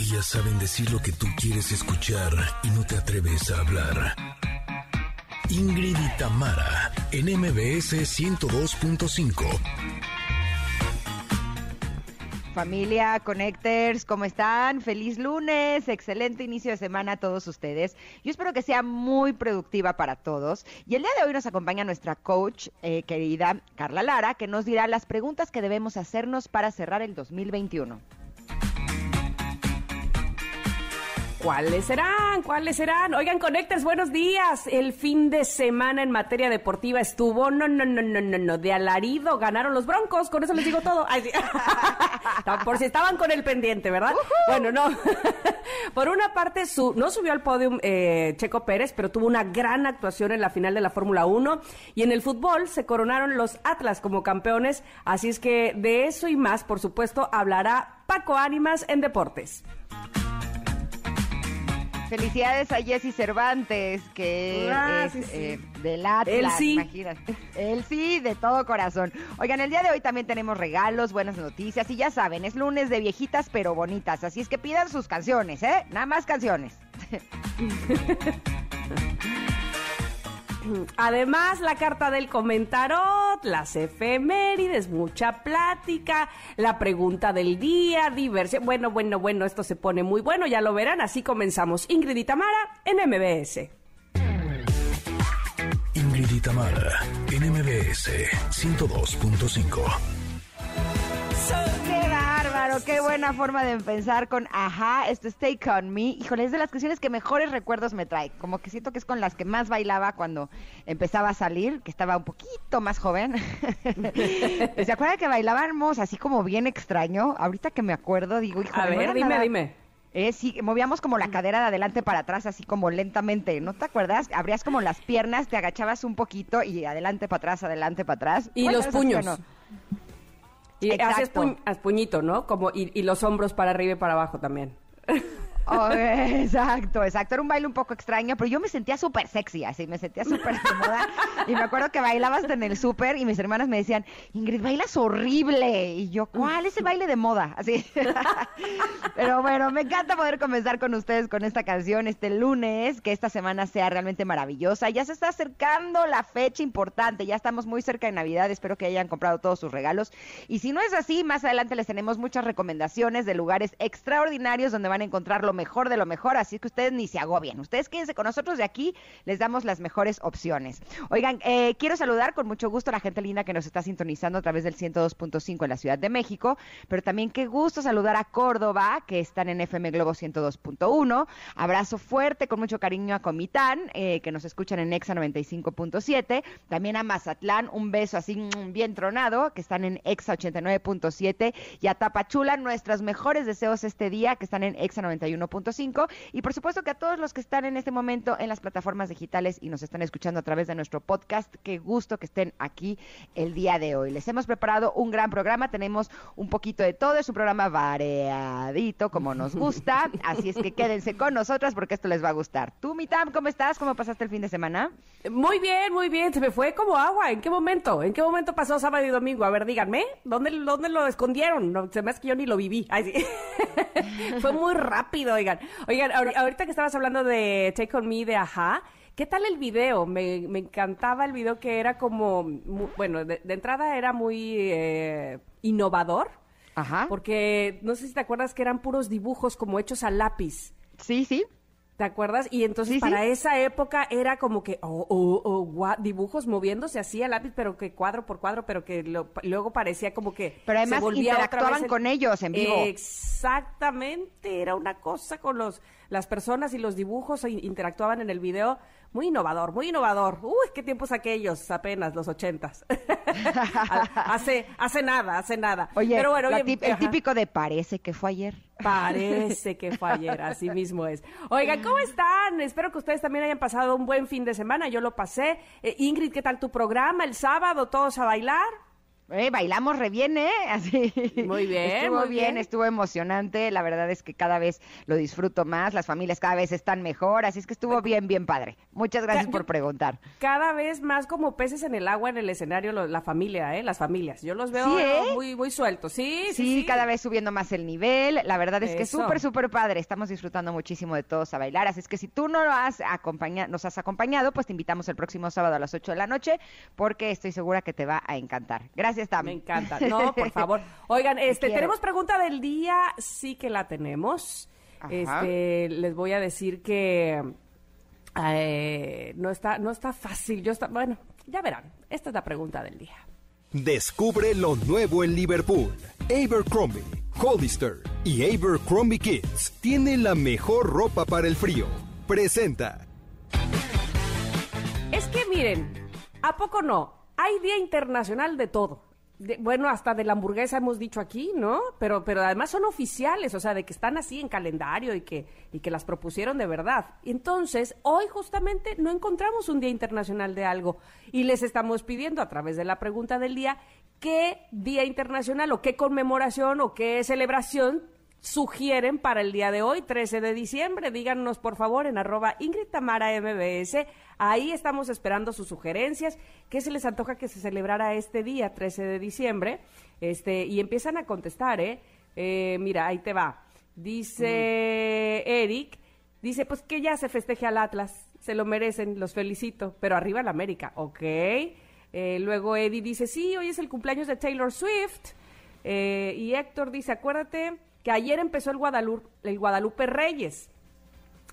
Ellas saben decir lo que tú quieres escuchar y no te atreves a hablar. Ingrid y Tamara, en MBS 102.5. Familia Connectors, ¿cómo están? Feliz lunes, excelente inicio de semana a todos ustedes. Yo espero que sea muy productiva para todos. Y el día de hoy nos acompaña nuestra coach eh, querida Carla Lara, que nos dirá las preguntas que debemos hacernos para cerrar el 2021. ¿Cuáles serán? ¿Cuáles serán? Oigan, Connectors, buenos días. El fin de semana en materia deportiva estuvo, no, no, no, no, no, no, de alarido ganaron los Broncos, con eso les digo todo. Ay, sí. Por si estaban con el pendiente, ¿verdad? Bueno, no. Por una parte, su, no subió al podio eh, Checo Pérez, pero tuvo una gran actuación en la final de la Fórmula 1. Y en el fútbol se coronaron los Atlas como campeones. Así es que de eso y más, por supuesto, hablará Paco Ánimas en Deportes. Felicidades a Jesse Cervantes, que Ah, es sí, sí. eh, del Atlas, Él sí. imagínate. Él sí, de todo corazón. Oigan, el día de hoy también tenemos regalos, buenas noticias, y ya saben, es lunes de viejitas pero bonitas, así es que pidan sus canciones, ¿eh? Nada más canciones. Además, la carta del comentarot, las efemérides, mucha plática, la pregunta del día, diversión. Bueno, bueno, bueno, esto se pone muy bueno, ya lo verán. Así comenzamos. Ingrid y Tamara en MBS. Ingrid y Tamara, en MBS 102.5. ¡Qué bárbaro! ¡Qué buena forma de empezar con Ajá! Esto es Take On Me. Híjole, es de las canciones que mejores recuerdos me trae. Como que siento que es con las que más bailaba cuando empezaba a salir, que estaba un poquito más joven. ¿Se acuerdan que bailábamos así como bien extraño? Ahorita que me acuerdo, digo, híjole, A ver, dime, nada- dime. Eh, sí, movíamos como la cadera de adelante para atrás, así como lentamente, ¿no te acuerdas? Abrías como las piernas, te agachabas un poquito y adelante para atrás, adelante para atrás. Y ¿Cuál los puños. no? Y Exacto. haces puñ- haz puñito, ¿no? Como, y, y los hombros para arriba y para abajo también. Exacto, exacto. Era un baile un poco extraño, pero yo me sentía súper sexy, así, me sentía súper de moda. Y me acuerdo que bailaba hasta en el súper y mis hermanas me decían, Ingrid, bailas horrible. Y yo, ¿cuál es el baile de moda? Así. Pero bueno, me encanta poder comenzar con ustedes con esta canción este lunes, que esta semana sea realmente maravillosa. Ya se está acercando la fecha importante, ya estamos muy cerca de Navidad, espero que hayan comprado todos sus regalos. Y si no es así, más adelante les tenemos muchas recomendaciones de lugares extraordinarios donde van a encontrar lo mejor de lo mejor, así que ustedes ni se agobien. Ustedes quédense con nosotros de aquí, les damos las mejores opciones. Oigan, eh, quiero saludar con mucho gusto a la gente linda que nos está sintonizando a través del 102.5 en la Ciudad de México, pero también qué gusto saludar a Córdoba, que están en FM Globo 102.1. Abrazo fuerte, con mucho cariño a Comitán, eh, que nos escuchan en Exa 95.7. También a Mazatlán, un beso así mm, bien tronado, que están en Exa 89.7. Y a Tapachula, nuestros mejores deseos este día, que están en Exa 91.5. Y por supuesto que a todos los que están en este momento en las plataformas digitales y nos están escuchando a través de nuestro podcast, qué gusto que estén aquí el día de hoy. Les hemos preparado un gran programa, tenemos un poquito de todo, es un programa variadito como nos gusta, así es que quédense con nosotras porque esto les va a gustar. Tú, Mitam, ¿cómo estás? ¿Cómo pasaste el fin de semana? Muy bien, muy bien. Se me fue como agua. ¿En qué momento? ¿En qué momento pasó sábado y domingo? A ver, díganme. ¿Dónde, dónde lo escondieron? No, se me hace que yo ni lo viví. Ay, sí. fue muy rápido, oigan. Oigan, ahori- ahorita que estabas hablando de Take On Me de Ajá, ¿qué tal el video? Me, me encantaba el video que era como, mu- bueno, de, de entrada era muy eh, innovador. Ajá. Porque no sé si te acuerdas que eran puros dibujos como hechos a lápiz. Sí, sí. ¿Te acuerdas? Y entonces Sí, sí. para esa época era como que oh, oh, oh, dibujos moviéndose así a lápiz, pero que cuadro por cuadro, pero que lo- luego parecía como que Pero además se volvía otra interactuaban el- con ellos en vivo. Exactamente, era una cosa con los las personas y los dibujos e interactuaban en el video. Muy innovador, muy innovador. Uy, qué tiempos aquellos, apenas los ochentas. hace, hace nada, hace nada. Oye, pero bueno, tip- el típico de parece que fue ayer. Parece que fue ayer, así mismo es. Oigan, ¿cómo están? Espero que ustedes también hayan pasado un buen fin de semana. Yo lo pasé. Eh, Ingrid, ¿qué tal tu programa? El sábado, todos a bailar. Eh, bailamos re bien, ¿eh? Así. Muy bien, Estuvo muy bien, bien. estuvo emocionante. La verdad es que cada vez lo disfruto más. Las familias cada vez están mejor. Así es que estuvo bien, bien padre. Muchas gracias Ca- por preguntar. Cada vez más como peces en el agua en el escenario, lo- la familia, ¿eh? Las familias. Yo los veo Sí, ¿eh? muy, muy sueltos. Sí, sí, Sí, sí. cada vez subiendo más el nivel. La verdad es que Eso. súper, súper padre. Estamos disfrutando muchísimo de todos a bailar. Así es que si tú no lo has acompaña- nos has acompañado, pues te invitamos el próximo sábado a las 8 de la noche porque estoy segura que te va a encantar. Gracias, Me encanta. No, por favor. Oigan, este, quiero. tenemos pregunta del día, sí que la tenemos. Ajá. Este, les voy a decir que eh, no está, no está fácil. Yo está, bueno, ya verán. Esta es la pregunta del día. Descubre lo nuevo en Liverpool. Abercrombie, Hollister y Abercrombie Kids tienen la mejor ropa para el frío. Presenta. Es que miren, ¿a poco no? Hay Día Internacional de todo. De- bueno, hasta de la hamburguesa hemos dicho aquí, ¿no? Pero, pero además son oficiales, o sea, de que están así en calendario y que, y que las propusieron de verdad. Entonces, hoy justamente no encontramos un Día Internacional de algo y les estamos pidiendo a través de la pregunta del día qué Día Internacional o qué conmemoración o qué celebración sugieren para el día de hoy, 13 de diciembre. Díganos, por favor, en arroba Ingrid Tamara MBS. Ahí estamos esperando sus sugerencias. ¿Qué se les antoja que se celebrara este día, 13 de diciembre? Este, y empiezan a contestar, ¿eh? Eh, mira, ahí te va. Dice Eric, dice, pues que ya se festeje al Atlas. Se lo merecen, los felicito. Pero arriba el América, ¿ok? Eh, luego Eddie dice, sí, hoy es el cumpleaños de Taylor Swift. Eh, y Héctor dice, acuérdate que ayer empezó el Guadalupe, el Guadalupe Reyes.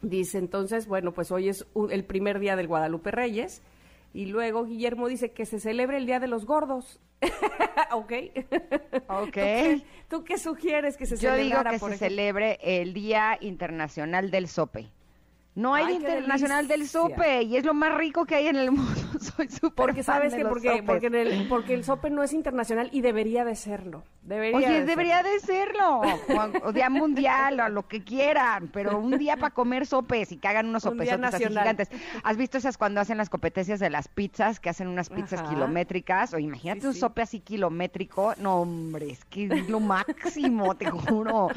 Dice entonces, bueno, pues hoy es un- el primer día del Guadalupe Reyes. Y luego Guillermo dice que se celebre el Día de los Gordos. ok. Ok. ¿Tú qué, tú qué sugieres que se Yo digo que por se ejemplo? celebre el Día Internacional del Sope. No hay Ay, Internacional del. Sope y es lo más rico que hay en el mundo. Soy súper Porque sabes que porque, porque, el, porque el sope no es internacional y debería de serlo. Debería Oye, de debería serlo. de serlo. O día mundial, o lo que quieran, pero un día para comer sopes y que hagan unos Un sopesotes así gigantes. ¿Has visto esas cuando hacen las competencias de las pizzas, que hacen unas pizzas Ajá. kilométricas? O imagínate Sí, un sí. sope así kilométrico. No, hombre, es que es lo máximo, te juro.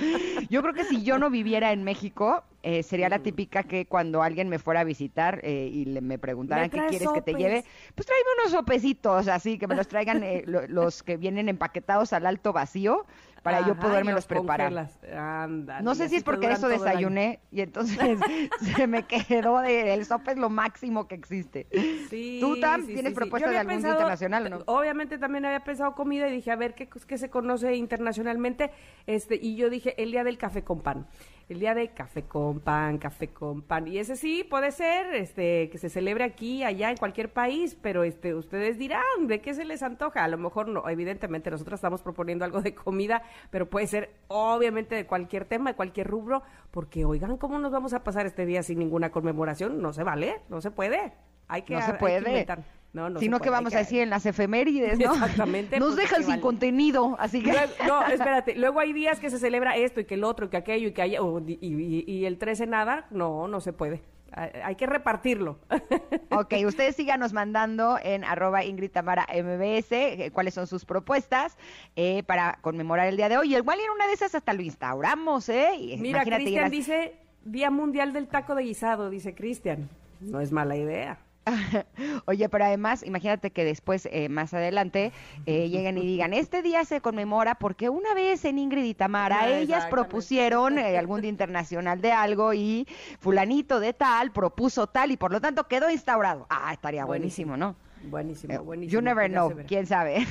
Yo creo que si yo no viviera en México, eh, sería la típica que cuando alguien me fuera a visitar eh, y le, me preguntaran ¿Me qué quieres que te lleve, pues tráeme unos sopecitos así, que me los traigan eh, lo- los que vienen empaquetados al alto vacío para yo Ajá, y podérmelos los preparar. Ándale, No sé si es porque eso desayuné y entonces se me quedó de el sope es lo máximo que existe. Sí, ¿Tú, Tam, sí, tienes sí, propuesta Yo de algún día internacional o no? Obviamente también había pensado comida y dije, a ver, ¿qué, qué se conoce internacionalmente? este Y yo dije, el día del café con pan. El día de café con pan, café con pan. Y ese sí puede ser este que se celebre aquí, allá, en cualquier país, pero este ustedes dirán, ¿de qué se les antoja? A lo mejor no, evidentemente nosotros estamos proponiendo algo de comida, pero puede ser obviamente de cualquier tema, de cualquier rubro, porque oigan, ¿cómo nos vamos a pasar este día sin ninguna conmemoración? No se vale, no se puede. Hay que, No hay se que puede. inventar. No, no Sino puede, que vamos que- a decir en las efemérides, ¿no? Exactamente, Nos pues, dejan ¿qué sin vale? contenido, así que... Luego- no, espérate. Luego hay días que se celebra esto y que el otro y que aquello y que haya, y el 13 nada. No, no se puede. Hay, que repartirlo. Ok, ustedes síganos mandando en arroba Ingrid Tamara MBS eh, cuáles son sus propuestas eh, para conmemorar el día de hoy. Y igual en una de esas hasta lo instauramos, ¿eh? Y Mira, Cristian dice Día Mundial del Taco de Guisado, dice Cristian. No es mala idea. Oye, pero además, imagínate que después, eh, más adelante, eh, lleguen y digan, este día se conmemora porque una vez en Ingrid y Tamara, Ah, ellas propusieron eh, algún día internacional de algo y fulanito de tal propuso tal y por lo tanto quedó instaurado. Ah, estaría buenísimo, ¿no? Buenísimo, Eh, buenísimo. You never know, quién sabe.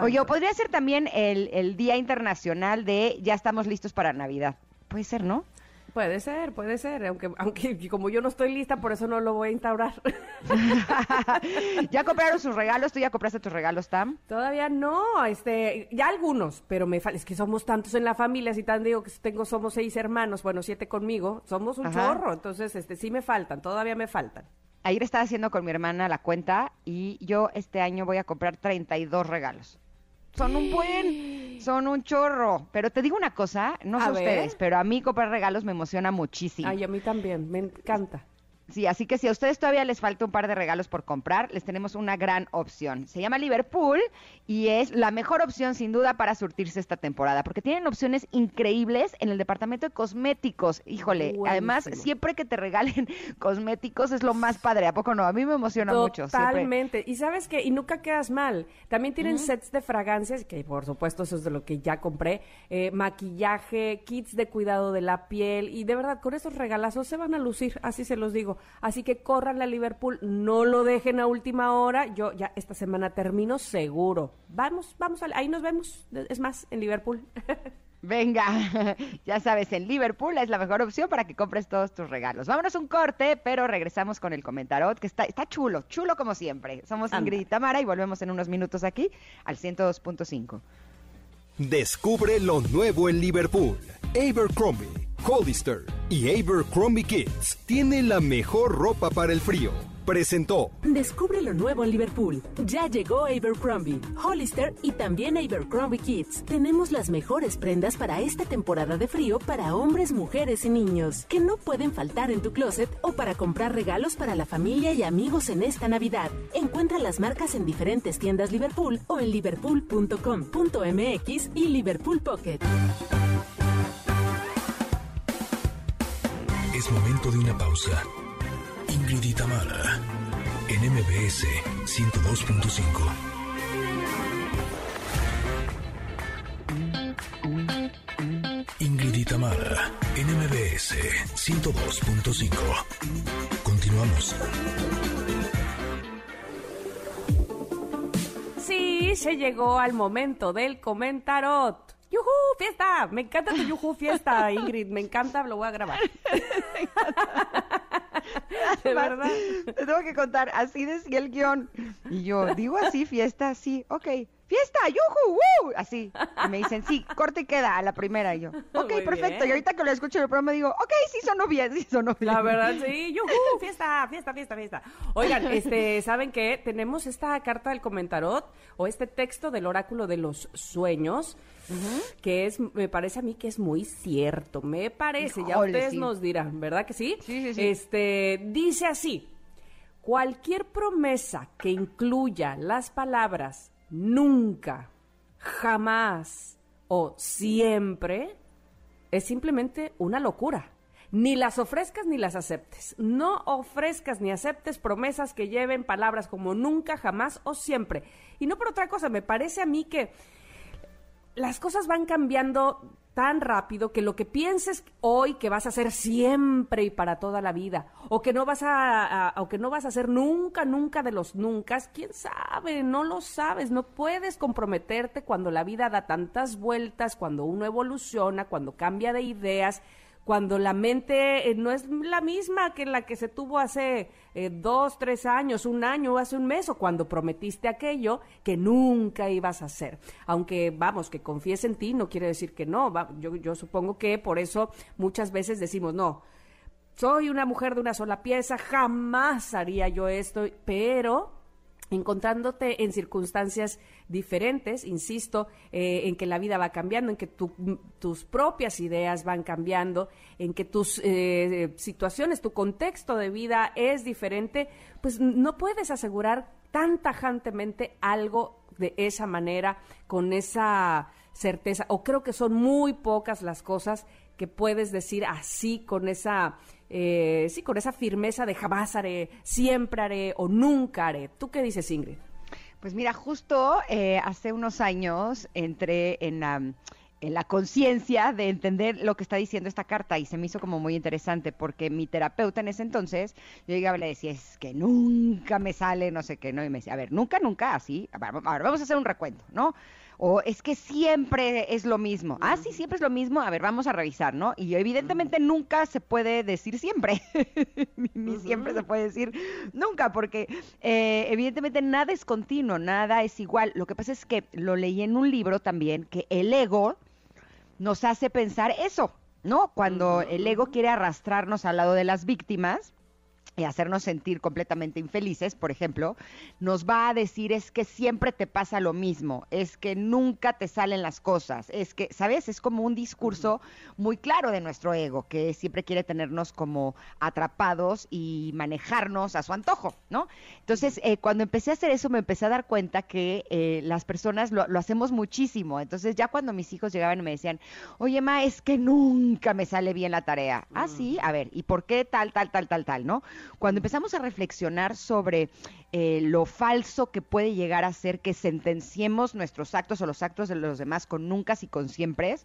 Oye, podría ser también el, el Día Internacional de ya estamos listos para Navidad. Puede ser, ¿no? Puede ser, puede ser, aunque, aunque como yo no estoy lista, por eso no lo voy a instaurar. ¿Ya compraron sus regalos? ¿Tú ya compraste tus regalos, Tam? Todavía no, este, ya algunos, pero me es que somos tantos en la familia, si tan digo que tengo, somos seis hermanos, bueno, siete conmigo, somos un Ajá. chorro, entonces, este, sí me faltan, todavía me faltan. Ayer estaba haciendo con mi hermana la cuenta y yo este año voy a comprar 32 regalos. Son un buen, son un chorro. Pero te digo una cosa, no sé A ver. ustedes, pero a mí comprar regalos me emociona muchísimo. Ay, a mí también, me encanta. Sí, así que si a ustedes todavía les falta un par de regalos por comprar, les tenemos una gran opción. Se llama Liverpool y es la mejor opción sin duda para surtirse esta temporada, porque tienen opciones increíbles en el departamento de cosméticos. Híjole, además siempre que te regalen cosméticos es lo más padre, ¿a poco no? A mí me emociona mucho. Totalmente. Y sabes que, y nunca quedas mal. También tienen sets de fragancias, que por supuesto eso es de lo que ya compré, eh, maquillaje, kits de cuidado de la piel y de verdad con esos regalazos se van a lucir, así se los digo. Así que corran a Liverpool, no lo dejen a última hora. Yo ya esta semana termino seguro. Vamos, vamos, ahí nos vemos. Es más, en Liverpool. Venga, ya sabes, en Liverpool es la mejor opción para que compres todos tus regalos. Vámonos un corte, pero regresamos con el comentarot, que está, está chulo, chulo como siempre. Somos Ingrid y Tamara y volvemos en unos minutos aquí al 102.5. Descubre lo nuevo en Liverpool. Abercrombie, Hollister y Abercrombie Kids tienen la mejor ropa para el frío presentó. Descubre lo nuevo en Liverpool. Ya llegó Abercrombie, Hollister y también Abercrombie Kids. Tenemos las mejores prendas para esta temporada de frío para hombres, mujeres y niños, que no pueden faltar en tu closet o para comprar regalos para la familia y amigos en esta Navidad. Encuentra las marcas en diferentes tiendas Liverpool o en liverpool.com.mx y Liverpool Pocket. Es momento de una pausa. Ingrid y en MBS 102.5. Ingrid y en MBS 102.5. Continuamos. Sí, se llegó al momento del comentarot. ¡Yujú! ¡Fiesta! Me encanta tu yujú fiesta, Ingrid. Me encanta, lo voy a grabar. de verdad. Te tengo que contar, así decía el guion. Y yo, digo así, fiesta, sí, ok. ¡Fiesta! ¡Yuhu! ¡Woo! Así. Y me dicen, sí, corte y queda a la primera. Y yo, ok, perfecto. Y ahorita que lo escucho en el programa digo, ok, sí sonó bien, sí sonó bien. La verdad, sí. ¡Yuhu! ¡Fiesta! ¡Fiesta, fiesta, fiesta! Oigan, este, ¿saben qué? Tenemos esta carta del comentarot o este texto del oráculo de los sueños que es, me parece a mí que es muy cierto, me parece, ya ustedes nos dirán, ¿verdad que sí? Sí, sí, Este, dice así, cualquier promesa que incluya las palabras nunca, jamás o siempre es simplemente una locura. Ni las ofrezcas ni las aceptes. No ofrezcas ni aceptes promesas que lleven palabras como nunca, jamás o siempre. Y no por otra cosa, me parece a mí que las cosas van cambiando tan rápido que lo que pienses hoy que vas a hacer siempre y para toda la vida o que no vas a, o que no vas a hacer nunca nunca de los nunca quién sabe no lo sabes no puedes comprometerte cuando la vida da tantas vueltas cuando uno evoluciona cuando cambia de ideas cuando la mente eh, no es la misma que la que se tuvo hace eh, dos, tres años, un año, hace un mes, o cuando prometiste aquello que nunca ibas a hacer. Aunque, vamos, que confíes en ti no quiere decir que no. yo, yo supongo que por eso muchas veces decimos, no, soy una mujer de una sola pieza, jamás haría yo esto, pero encontrándote en circunstancias diferentes, insisto, eh, en que la vida va cambiando, en que tus propias ideas van cambiando, en que tus eh, situaciones, tu contexto de vida es diferente, pues no puedes asegurar tan tajantemente algo de esa manera, con esa certeza, o creo que son muy pocas las cosas que puedes decir así, con esa eh, sí, con esa firmeza de jamás haré, siempre haré o nunca haré. ¿Tú qué dices, Ingrid? Pues mira, justo eh, hace unos años entré en la, en la conciencia de entender lo que está diciendo esta carta y se me hizo como muy interesante porque mi terapeuta en ese entonces, yo llegaba y le decía, es que nunca me sale, no sé qué, ¿no? Y me decía, a ver, nunca, nunca, así, ahora vamos a hacer un recuento, ¿no? O es que siempre es lo mismo. Ah, sí, siempre es lo mismo. A ver, vamos a revisar, ¿no? Y evidentemente nunca se puede decir siempre. Ni siempre se puede decir nunca, porque eh, evidentemente nada es continuo, nada es igual. Lo que pasa es que lo leí en un libro también, que el ego nos hace pensar eso, ¿no? Cuando el ego quiere arrastrarnos al lado de las víctimas y hacernos sentir completamente infelices, por ejemplo, nos va a decir es que siempre te pasa lo mismo, es que nunca te salen las cosas, es que, ¿sabes? Es como un discurso muy claro de nuestro ego, que siempre quiere tenernos como atrapados y manejarnos a su antojo, ¿no? Entonces, eh, cuando empecé a hacer eso, me empecé a dar cuenta que eh, las personas lo, lo hacemos muchísimo. Entonces, ya cuando mis hijos llegaban y me decían, oye, ma, es que nunca me sale bien la tarea. Ah, sí, a ver, ¿y por qué tal, tal, tal, tal, tal, no? Cuando empezamos a reflexionar sobre eh, lo falso que puede llegar a ser que sentenciemos nuestros actos o los actos de los demás con nunca y con siempre,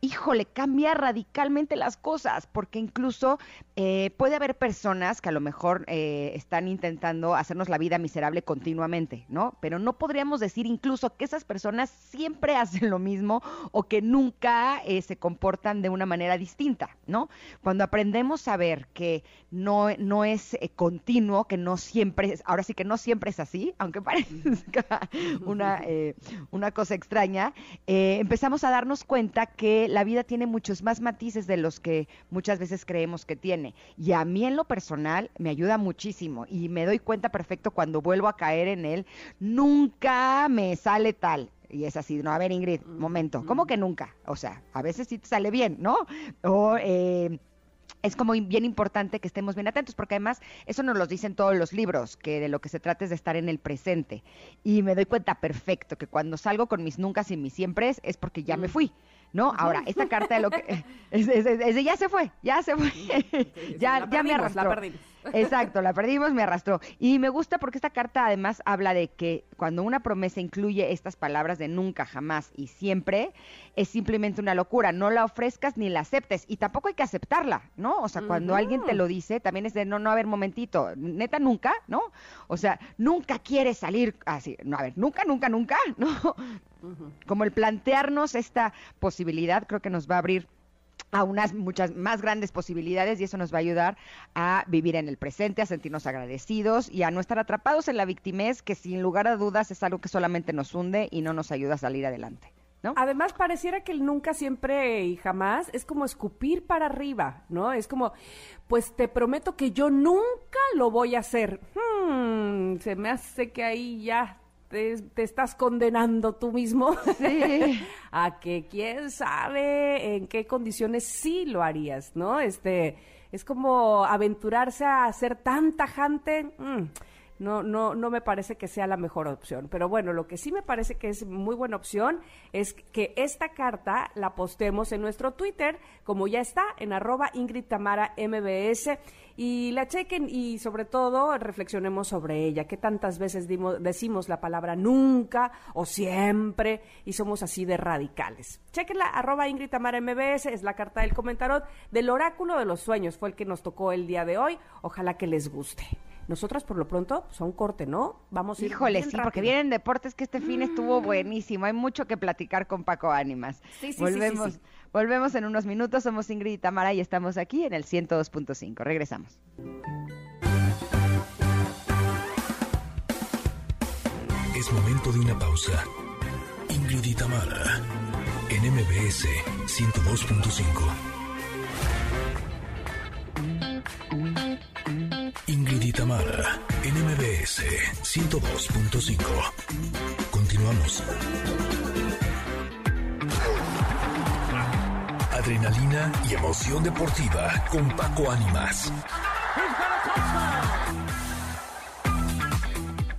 híjole, cambia radicalmente las cosas, porque incluso eh, puede haber personas que a lo mejor eh, están intentando hacernos la vida miserable continuamente, ¿no? Pero no podríamos decir incluso que esas personas siempre hacen lo mismo o que nunca se comportan de una manera distinta, ¿no? Cuando aprendemos a ver que no, no es continuo, que no siempre, ahora sí que no siempre es así, aunque parezca una, eh, una cosa extraña, eh, empezamos a darnos cuenta que la vida tiene muchos más matices de los que muchas veces creemos que tiene. Y a mí en lo personal me ayuda muchísimo y me doy cuenta perfecto cuando vuelvo a caer en él, nunca me sale tal y es así, no, a ver Ingrid, momento, ¿cómo que nunca? O sea, a veces sí te sale bien, ¿no? O eh, es como bien importante que estemos bien atentos, porque además eso nos lo dicen todos los libros, que de lo que se trata es de estar en el presente. Y me doy cuenta perfecto que cuando salgo con mis nunca y mis siempre es porque ya me fui. ¿No? Ahora, esta carta de lo que... Es, ya se fue, ya se fue. ya, ya me arrastró. La perdimos. Exacto, la perdimos, me arrastró. Y me gusta porque esta carta además habla de que cuando una promesa incluye estas palabras de nunca, jamás y siempre, es simplemente una locura. No la ofrezcas ni la aceptes. Y tampoco hay que aceptarla, ¿no? O sea, cuando alguien te lo dice, también es de no, no, a ver, momentito, neta, nunca, ¿no? O sea, nunca quieres salir así. No, a ver, nunca, nunca, nunca, ¿no? Como el plantearnos esta posibilidad, creo que nos va a abrir a unas muchas más grandes posibilidades y eso nos va a ayudar a vivir en el presente, a sentirnos agradecidos y a no estar atrapados en la victimez, que sin lugar a dudas es algo que solamente nos hunde y no nos ayuda a salir adelante. ¿No? Además, pareciera que el nunca, siempre y jamás es como escupir para arriba, ¿no? Es como, pues te prometo que yo nunca lo voy a hacer. Hmm, se me hace que ahí ya te, estás condenando tú mismo a que quién sabe en qué condiciones sí lo harías, ¿no? Este, es como aventurarse a ser tan tajante. Mm, no, no, no me parece que sea la mejor opción. Pero bueno, lo que sí me parece que es muy buena opción es que esta carta la postemos en nuestro Twitter, como ya está, en arroba Ingrid Tamara MBS, y la chequen y sobre todo reflexionemos sobre ella, que tantas veces decimos la palabra nunca o siempre y somos así de radicales. Chequenla, arroba Ingrid Tamara MBS, es la carta del comentarot del oráculo de los sueños, fue el que nos tocó el día de hoy, ojalá que les guste. Nosotras por lo pronto son corte, ¿no? Vamos a ir Híjole, sí, porque vienen deportes que este fin estuvo mm. buenísimo. Hay mucho que platicar con Paco Ánimas. Sí, sí, volvemos, sí, volvemos en unos minutos. Somos Ingrid y Tamara y estamos aquí en el 102.5. Regresamos. Es momento de una pausa. Ingrid y Tamara en MBS 102.5. Ingrid y Tamara, NMBS 102.5. Continuamos. Adrenalina y emoción deportiva con Paco Ánimas.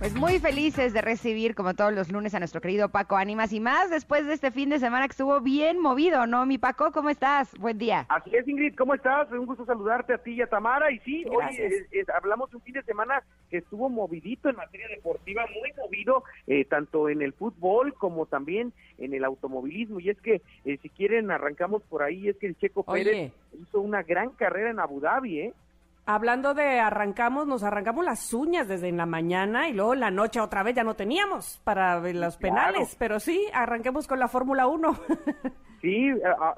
Pues muy felices de recibir, como todos los lunes, a nuestro querido Paco Ánimas y más después de este fin de semana que estuvo bien movido, ¿no? Mi Paco, ¿cómo estás? Buen día. Así es, Ingrid, ¿cómo estás? Un gusto saludarte a ti y a Tamara. Y sí, hoy hablamos de un fin de semana que estuvo movidito en materia deportiva, muy movido, eh, tanto en el fútbol como también en el automovilismo. Y es que, eh, si quieren, arrancamos por ahí, es que el Checo Pérez hizo una gran carrera en Abu Dhabi, ¿eh? Hablando de arrancamos, nos arrancamos las uñas desde en la mañana y luego la noche otra vez ya no teníamos para los penales, pero sí, arranquemos con la Fórmula 1. Sí,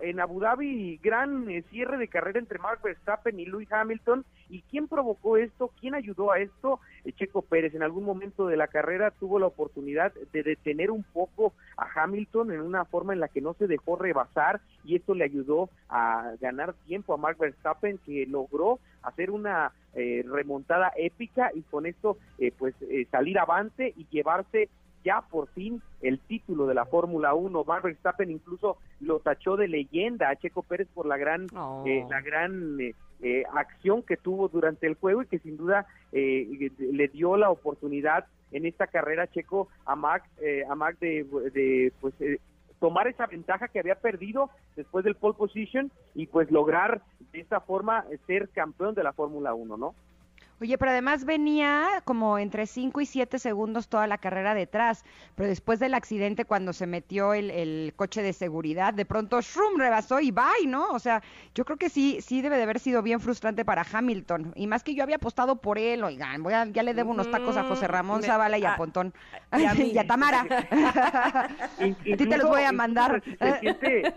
en Abu Dhabi, gran eh, cierre de carrera entre Mark Verstappen y Lewis Hamilton. ¿Y quién provocó esto? ¿Quién ayudó a esto? Eh, Checo Pérez en algún momento de la carrera tuvo la oportunidad de detener un poco a Hamilton en una forma en la que no se dejó rebasar y esto le ayudó a ganar tiempo a Mark Verstappen que logró hacer una eh, remontada épica y con esto pues salir avante y llevarse ya por fin el título de la Fórmula 1. Max Verstappen incluso lo tachó de leyenda a Checo Pérez por la gran, eh, la gran eh, eh, acción que tuvo durante el juego y que sin duda le dio la oportunidad en esta carrera Checo a Max, a Max de, de pues tomar esa ventaja que había perdido después del pole position y pues lograr de esta forma ser campeón de la Fórmula 1, ¿no? Oye, pero además venía como entre 5 y 7 segundos toda la carrera detrás, pero después del accidente cuando se metió el, coche de seguridad, de pronto shroom rebasó y bye, ¿no? O sea, yo creo que sí, sí debe de haber sido bien frustrante para Hamilton. Y más que yo había apostado por él, oigan, voy a, ya le debo unos tacos a José Ramón Zavala y a, Pontón y a, Tamara. a ti te los voy a mandar. Se siente,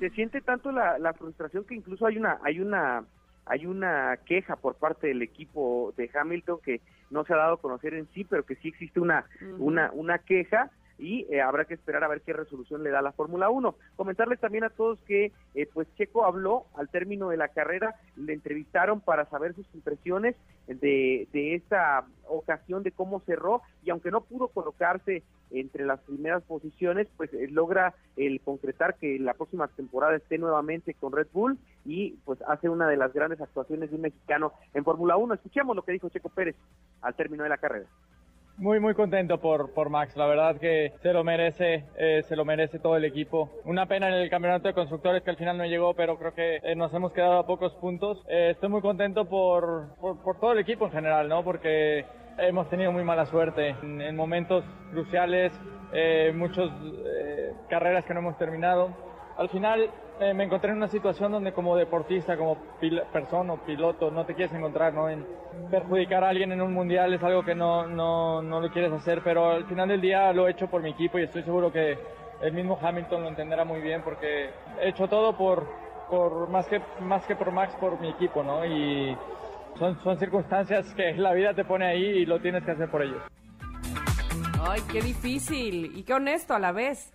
se siente tanto la, la frustración que incluso hay una, hay una hay una queja por parte del equipo de Hamilton que no se ha dado a conocer en sí, pero que sí existe una, una, una queja y eh, habrá que esperar a ver qué resolución le da la Fórmula 1. Comentarles también a todos que eh, pues Checo habló al término de la carrera, le entrevistaron para saber sus impresiones de, de esta ocasión, de cómo cerró y aunque no pudo colocarse entre las primeras posiciones, pues eh, logra el concretar que la próxima temporada esté nuevamente con Red Bull y pues hace una de las grandes actuaciones de un mexicano en Fórmula 1. Escuchemos lo que dijo Checo Pérez al término de la carrera. Muy, muy contento por, por Max. La verdad que se lo merece, eh, se lo merece todo el equipo. Una pena en el campeonato de constructores que al final no llegó, pero creo que eh, nos hemos quedado a pocos puntos. Eh, estoy muy contento por, por, por, todo el equipo en general, ¿no? Porque hemos tenido muy mala suerte en, en momentos cruciales, muchas carreras que no hemos terminado. Al final eh, me encontré en una situación donde como deportista, como persona o piloto, no te quieres encontrar, ¿no? En perjudicar a alguien en un mundial es algo que no, no, no lo quieres hacer, pero al final del día lo he hecho por mi equipo y estoy seguro que el mismo Hamilton lo entenderá muy bien porque he hecho todo por, por más que, más que por Max, por mi equipo, ¿no? Y son, son circunstancias que la vida te pone ahí y lo tienes que hacer por ellos. Ay, qué difícil y qué honesto a la vez.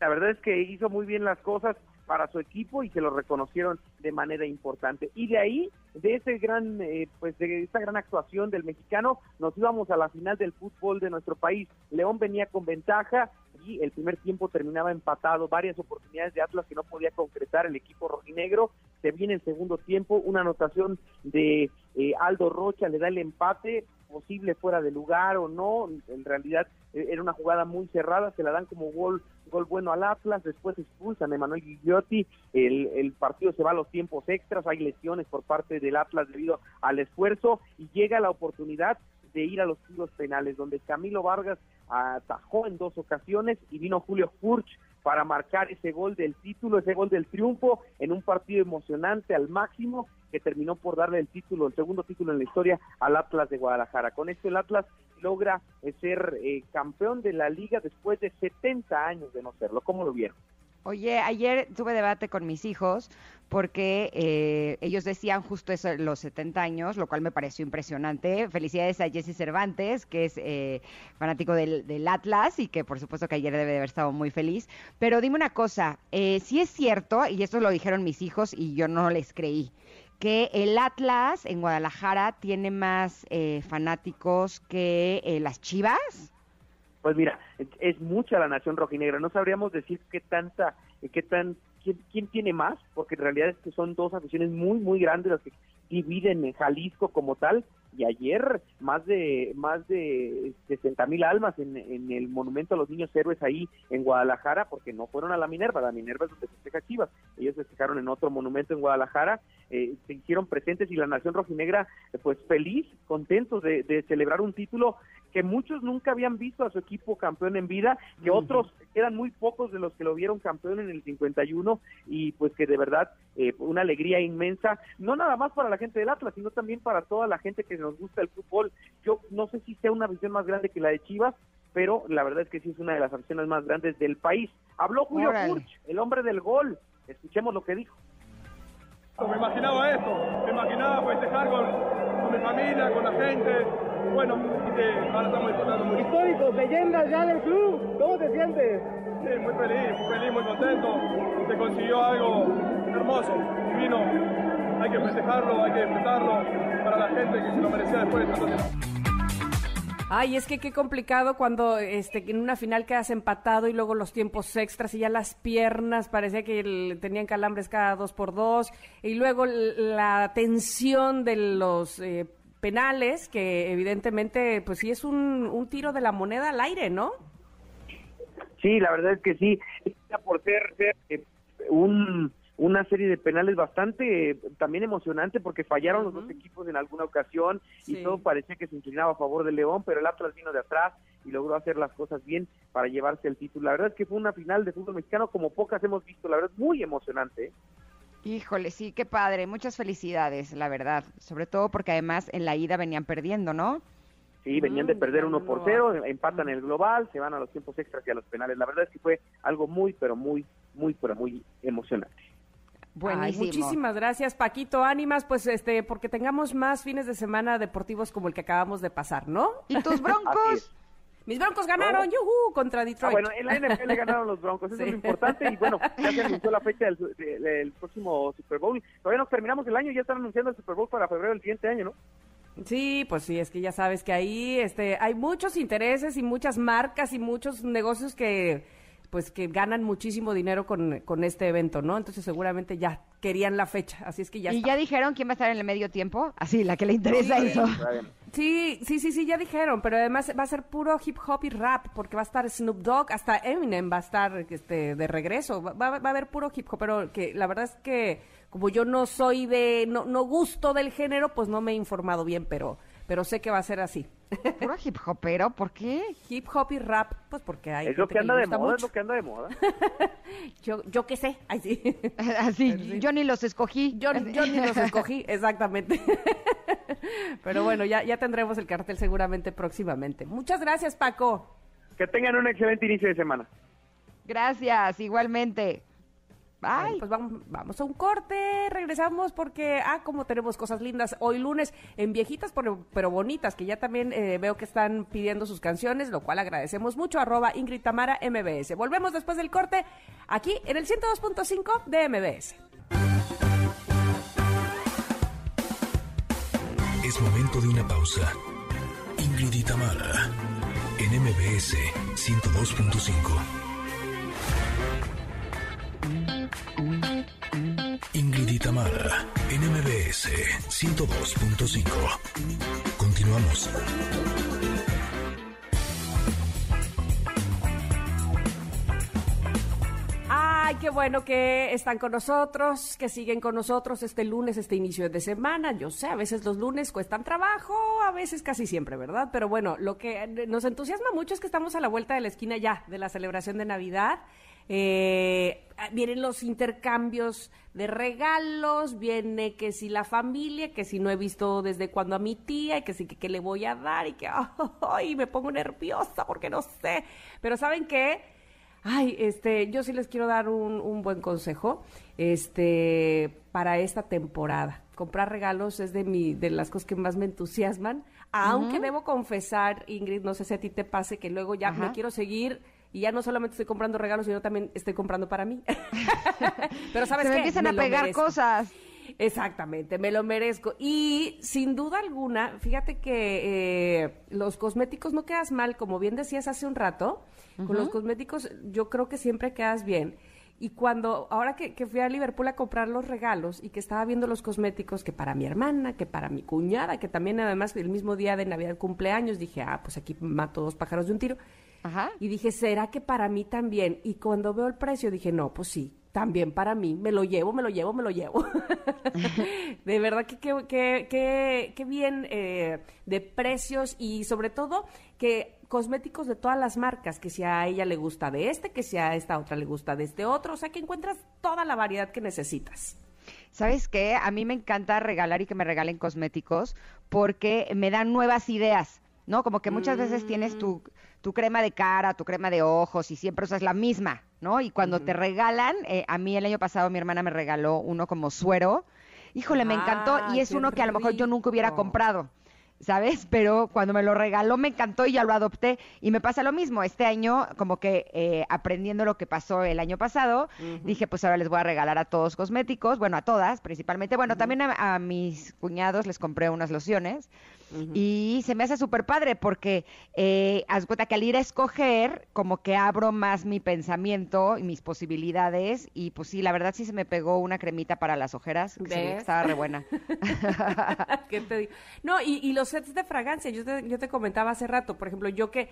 La verdad es que hizo muy bien las cosas para su equipo y que lo reconocieron de manera importante. Y de ahí, de ese gran, eh, pues de esa gran actuación del mexicano, nos íbamos a la final del fútbol de nuestro país. León venía con ventaja y el primer tiempo terminaba empatado, varias oportunidades de Atlas que no podía concretar el equipo rojinegro. Se viene el segundo tiempo, una anotación de eh, Aldo Rocha le da el empate, posible fuera de lugar o no, en realidad eh, era una jugada muy cerrada, se la dan como gol gol bueno al Atlas, después expulsan a Emanuel Gugliotti, el, el partido se va a los tiempos extras, hay lesiones por parte del Atlas debido al esfuerzo y llega la oportunidad de ir a los tiros penales, donde Camilo Vargas atajó en dos ocasiones y vino Julio Furch para marcar ese gol del título, ese gol del triunfo en un partido emocionante al máximo que terminó por darle el título, el segundo título en la historia al Atlas de Guadalajara. Con esto el Atlas logra ser eh, campeón de la liga después de 70 años de no serlo. ¿Cómo lo vieron? Oye, ayer tuve debate con mis hijos porque eh, ellos decían justo eso, los 70 años, lo cual me pareció impresionante. Felicidades a Jesse Cervantes, que es eh, fanático del, Atlas y que por supuesto que ayer debe de haber estado muy feliz. Pero dime una cosa, eh, si es cierto, y esto lo dijeron mis hijos y yo no les creí, que el Atlas en Guadalajara tiene más eh, fanáticos que las Chivas. Pues mira, es mucha la nación rojinegra. No sabríamos decir qué tanta, qué tan, quién, tiene más, porque en realidad es que son dos aficiones muy, muy grandes las que dividen en Jalisco como tal. Y ayer más de más de 60 mil almas en, en, el monumento a los niños héroes ahí en Guadalajara, porque no fueron a la Minerva, la Minerva es donde se festeja Chivas, ellos festejaron en otro monumento en Guadalajara, eh, se hicieron presentes y la nación rojinegra, pues feliz, contentos de, de celebrar un título que muchos nunca habían visto a su equipo campeón en vida, que otros quedan muy pocos de los que lo vieron campeón en el 51 y pues que de verdad eh, una alegría inmensa, no nada más para la gente del Atlas, sino también para toda la gente que nos gusta el fútbol. Yo no sé si sea una visión más grande que la de Chivas, pero la verdad es que sí es una de las aficiones más grandes del país. Habló Julio Furch, el hombre del gol. Escuchemos lo que dijo. Me imaginaba esto, me imaginaba festejar con, con mi familia, con la gente. Bueno, ahora estamos disfrutando mucho. Históricos, leyendas ya del club, ¿cómo te sientes? Sí, muy feliz, muy feliz, muy contento. Se consiguió algo hermoso, vino. Hay que festejarlo, hay que disfrutarlo para la gente que se lo merecía después de tanto tiempo. Ay, es que qué complicado cuando este, en una final quedas empatado y luego los tiempos extras y ya las piernas parecía que tenían calambres cada dos por dos y luego la tensión de los eh, penales que evidentemente pues sí es un, un tiro de la moneda al aire, ¿no? Sí, la verdad es que sí, por ser, ser eh, un una serie de penales bastante eh, también emocionante porque fallaron los dos equipos en alguna ocasión y todo parecía que se inclinaba a favor de León, pero el Atlas vino de atrás y logró hacer las cosas bien para llevarse el título. La verdad es que fue una final de fútbol mexicano como pocas hemos visto, la verdad muy emocionante. Híjole, sí, qué padre, muchas felicidades, la verdad, sobre todo porque además en la ida venían perdiendo, ¿no? Sí, venían de perder uno por cero, empatan el global, se van a los tiempos extras y a los penales. La verdad es que fue algo muy, pero muy, muy, pero muy emocionante. Buenísimo. muchísimas gracias, Paquito. Ánimas, pues, este, porque tengamos más fines de semana deportivos como el que acabamos de pasar, ¿no? ¿Y tus broncos? Mis broncos ganaron, yuhu, contra Detroit. Ah, bueno, en la NFL ganaron los broncos, eso es lo importante. Y bueno, ya se anunció la fecha del, próximo Super Bowl. Todavía no terminamos el año y ya están anunciando el Super Bowl para febrero del siguiente año, ¿no? Sí, pues sí, es que ya sabes que ahí este, hay muchos intereses y muchas marcas y muchos negocios que pues que ganan muchísimo dinero con, con, este evento, ¿no? Entonces seguramente ya querían la fecha, así es que ya. ¿Y ya dijeron quién va a estar en el medio tiempo? Así, la que le interesa eso. Sí, sí, sí, sí, ya dijeron, pero además va a ser puro hip hop y rap, porque va a estar Snoop Dogg, hasta Eminem va a estar este, de regreso, va, va, a haber puro hip hop, pero que la verdad es que como yo no soy de, no, no gusto del género, pues no me he informado bien, pero pero sé que va a ser así. Puro hip hopero, ¿por qué? Hip hop y rap, pues porque hay. Es lo que anda de moda, es lo que anda de moda. yo, yo qué sé, sí. Así, yo ni los escogí. Yo, yo ni los escogí, exactamente. Pero bueno, ya, ya tendremos el cartel seguramente próximamente. Muchas gracias, Paco. Que tengan un excelente inicio de semana. Gracias, igualmente. Ay. pues vamos, vamos a un corte, regresamos porque, ah, como tenemos cosas lindas hoy lunes en viejitas pero, pero bonitas, que ya también eh, veo que están pidiendo sus canciones, lo cual agradecemos mucho, arroba Ingrid Tamara MBS. Volvemos después del corte aquí en el 102.5 de MBS. Es momento de una pausa. Ingrid y Tamara en MBS 102.5. Ingrid y Tamara, NMBS 102.5. Continuamos. Ay, qué bueno que están con nosotros, que siguen con nosotros este lunes, este inicio de semana. Yo sé, a veces los lunes cuestan trabajo, a veces casi siempre, ¿verdad? Pero bueno, lo que nos entusiasma mucho es que estamos a la vuelta de la esquina ya de la celebración de Navidad eh, vienen los intercambios de regalos, viene que si la familia, que si no he visto desde cuando a mi tía, y que si que, le voy a dar, y que ay, me pongo nerviosa porque no sé. Pero ¿saben qué? Ay, este, yo sí les quiero dar un, un buen consejo, este, para esta temporada. Comprar regalos es de mi, de las cosas que más me entusiasman. Aunque debo confesar, Ingrid, no sé si a ti te pase que luego ya me quiero seguir y ya no solamente estoy comprando regalos, sino también estoy comprando para mí. Pero sabes Se me empiezan a pegar cosas. Exactamente, me lo merezco. Y sin duda alguna, fíjate que eh, los cosméticos no quedas mal, como bien decías hace un rato. Con los cosméticos yo creo que siempre quedas bien. Y cuando, ahora que, que, fui a Liverpool a comprar los regalos y que estaba viendo los cosméticos, que para mi hermana, que para mi cuñada, que también además el mismo día de Navidad cumpleaños, dije, ah, pues aquí mato dos pájaros de un tiro. Y dije, ¿será que para mí también? Y cuando veo el precio dije, no, pues sí, también para mí, me lo llevo, me lo llevo, me lo llevo. de verdad que qué bien eh, de precios y sobre todo que cosméticos de todas las marcas, que si a ella le gusta de este, que si a esta otra le gusta de este otro, o sea que encuentras toda la variedad que necesitas. ¿Sabes qué? A mí me encanta regalar y que me regalen cosméticos porque me dan nuevas ideas ¿no? Como que muchas veces tienes Mm. tu, tu crema de cara, tu crema de ojos y siempre usas la misma, ¿no? Y cuando te regalan, eh, a mí el año pasado mi hermana me regaló uno como suero. Híjole, me encantó y es uno que a lo mejor yo nunca hubiera comprado. ¿Sabes? Pero cuando me lo regaló me encantó y ya lo adopté. Y me pasa lo mismo. Este año, como que eh, aprendiendo lo que pasó el año pasado, dije, pues ahora les voy a regalar a todos cosméticos, bueno, a todas principalmente. Bueno, también a, a mis cuñados les compré unas lociones. Y se me hace súper padre porque eh, haz cuenta que al ir a escoger, como que abro más mi pensamiento y mis posibilidades. Y pues sí, la verdad sí se me pegó una cremita para las ojeras. que se que estaba re buena. ¿Qué te digo? No, y, y los sets de fragancia, yo te, yo te comentaba hace rato, por ejemplo, yo que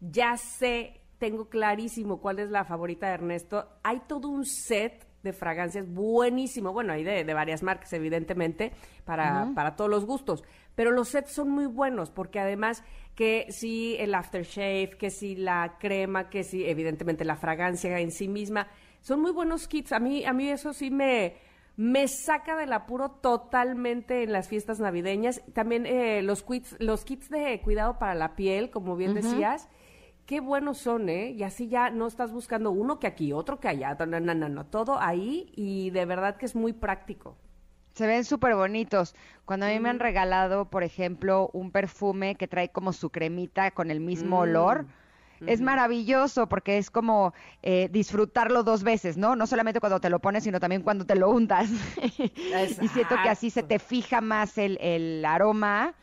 ya sé, tengo clarísimo cuál es la favorita de Ernesto, hay todo un set de fragancias buenísimo, bueno, hay de, de varias marcas, evidentemente, para, para todos los gustos, pero los sets son muy buenos, porque además que si el aftershave, que si la crema, que si evidentemente la fragancia en sí misma, son muy buenos kits, a mí, a mí eso sí me me saca del apuro totalmente en las fiestas navideñas. También eh, los, kits, los kits de cuidado para la piel, como bien decías, qué buenos son, ¿eh? Y así ya no estás buscando uno que aquí, otro que allá, no, no, no, no, todo ahí y de verdad que es muy práctico. Se ven súper bonitos. Cuando a mí me han regalado, por ejemplo, un perfume que trae como su cremita con el mismo olor, es maravilloso porque es como eh, disfrutarlo dos veces, ¿no? No solamente cuando te lo pones, sino también cuando te lo untas. y siento que así se te fija más el, el aroma.